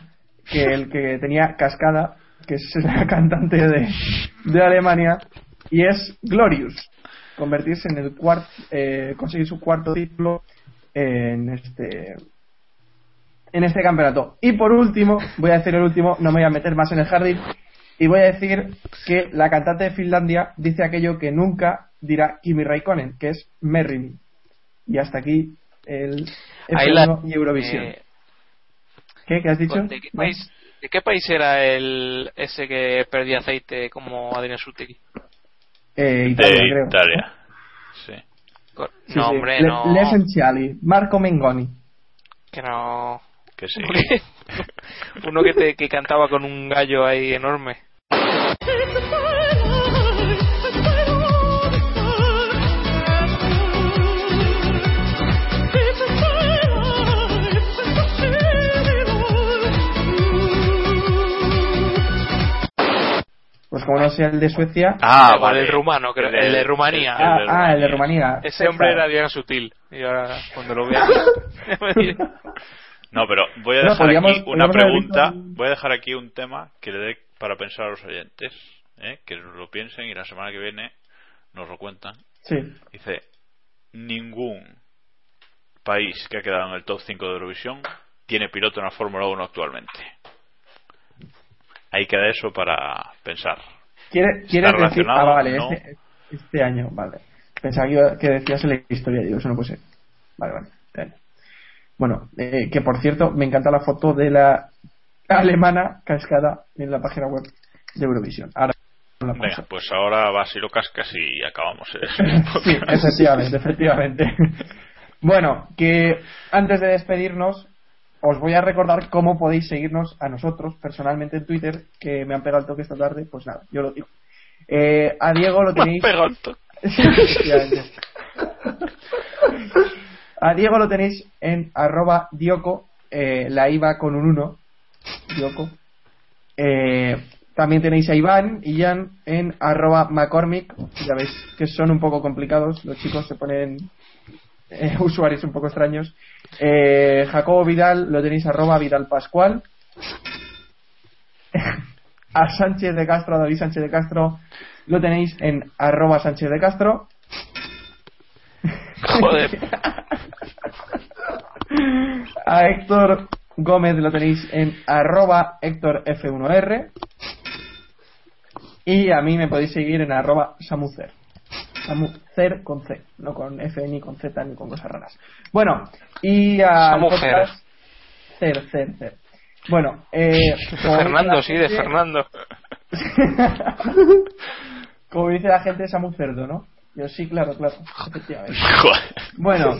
que el que tenía Cascada, que es la cantante de, de Alemania, y es Glorious, convertirse en el cuarto, conseguir su cuarto título en este en este campeonato. Y por último, voy a decir el último, no me voy a meter más en el jardín, y voy a decir que la cantante de Finlandia dice aquello que nunca dirá Kimi Raikkonen, que es Merry Me. Y hasta aquí el Ahí la- F1 y Eurovisión. eh, ¿Qué? ¿Qué has dicho? ¿De qué, país, ¿De qué país era el ese que perdía aceite como Adrián Sutegui? Eh, Italia, de creo. Italia. Sí. No, sí. hombre, Le- no. Lesenciali, Marco Mengoni. Que no. Que sí. Uno que, te, que cantaba con un gallo ahí enorme. Pues como no sea el de Suecia. Ah, vale. el rumano, creo, el de Rumanía. Ah, ah, el de Rumanía. Ese hombre era Adrián Sutil. Y ahora, cuando lo vea. No, pero voy a No, dejar podríamos- aquí una pregunta. visto- Voy a dejar aquí un tema que le dé para pensar a los oyentes. ¿eh? Que lo piensen y la semana que viene nos lo cuentan. Sí. Dice: Ningún país que ha quedado en el top 5 de Eurovisión tiene piloto en la Fórmula 1 actualmente. Ahí queda eso para pensar. ¿Quiere- ¿Quieres decir? Ah, vale, No. este, este año, vale. Pensaba que, iba- que decías la historia, digo, eso no puede ser. Vale, vale. vale. Bueno, eh, que por cierto, me encanta la foto de la alemana cascada en la página web de Eurovisión. Ahora Venga, pues ahora vas y lo cascas y acabamos. ¿eh? Sí, efectivamente, efectivamente. Bueno, que antes de despedirnos, os voy a recordar cómo podéis seguirnos a nosotros personalmente en Twitter, que me han pegado el toque esta tarde, pues nada, yo lo digo. Eh, a Diego lo tenéis. Pegado el toque. A Diego lo tenéis en arroba dioco, eh, la IVA con un 1, dioco. Eh, también tenéis a Iván y Jan en arroba McCormick, ya veis que son un poco complicados, los chicos se ponen eh, usuarios un poco extraños. Eh, Jacobo Vidal lo tenéis arroba Vidal Pascual. a Sánchez de Castro, a David Sánchez de Castro, lo tenéis en arroba Sánchez de Castro. Joder. A Héctor Gómez lo tenéis en arroba Héctor F1R. Y a mí me podéis seguir en arroba Samucer. Samucer con C, no con F ni con Z ni con cosas raras. Bueno, y a. Cer, Cer, Cer. Bueno, eh, Fernando, sí, de Fernando. Como dice la gente, Samu Cerdo, ¿no? Yo sí, claro, claro, efectivamente. Bueno,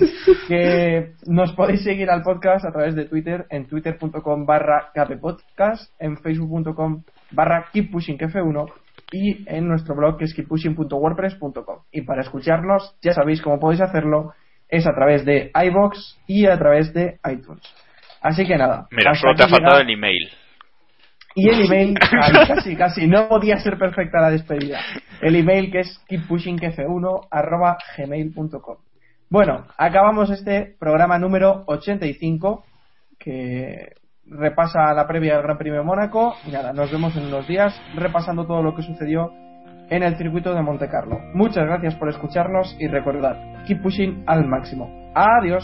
que nos podéis seguir al podcast a través de Twitter en twitter.com barra kppodcast, en facebook.com barra keeppushingf1 y en nuestro blog que es keeppushing.wordpress.com. Y para escucharnos, ya sabéis cómo podéis hacerlo, es a través de iBox y a través de iTunes. Así que nada. Mira, solo te ha faltado el email. y el email, casi, casi, casi, no podía ser perfecta la despedida. El email que es keeppushingf1 arroba gmail.com. Bueno, acabamos este programa número 85 que repasa la previa del Gran Premio de Mónaco y nada, nos vemos en unos días repasando todo lo que sucedió en el circuito de Monte Carlo. Muchas gracias por escucharnos y recordad, keep pushing al máximo. Adiós.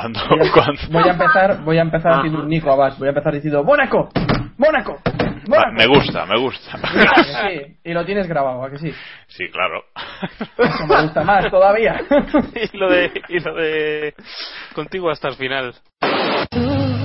Know. For what Cuando, cuando- Voy a empezar, voy a empezar haciendo un Nico Abbas. Voy a empezar diciendo ¡Mónaco! ¡Mónaco! Me gusta, me gusta. ¿A sí? Y lo tienes grabado, ¿a que sí? Sí, claro. Eso me gusta más todavía. y lo de y lo de contigo hasta el final. Tú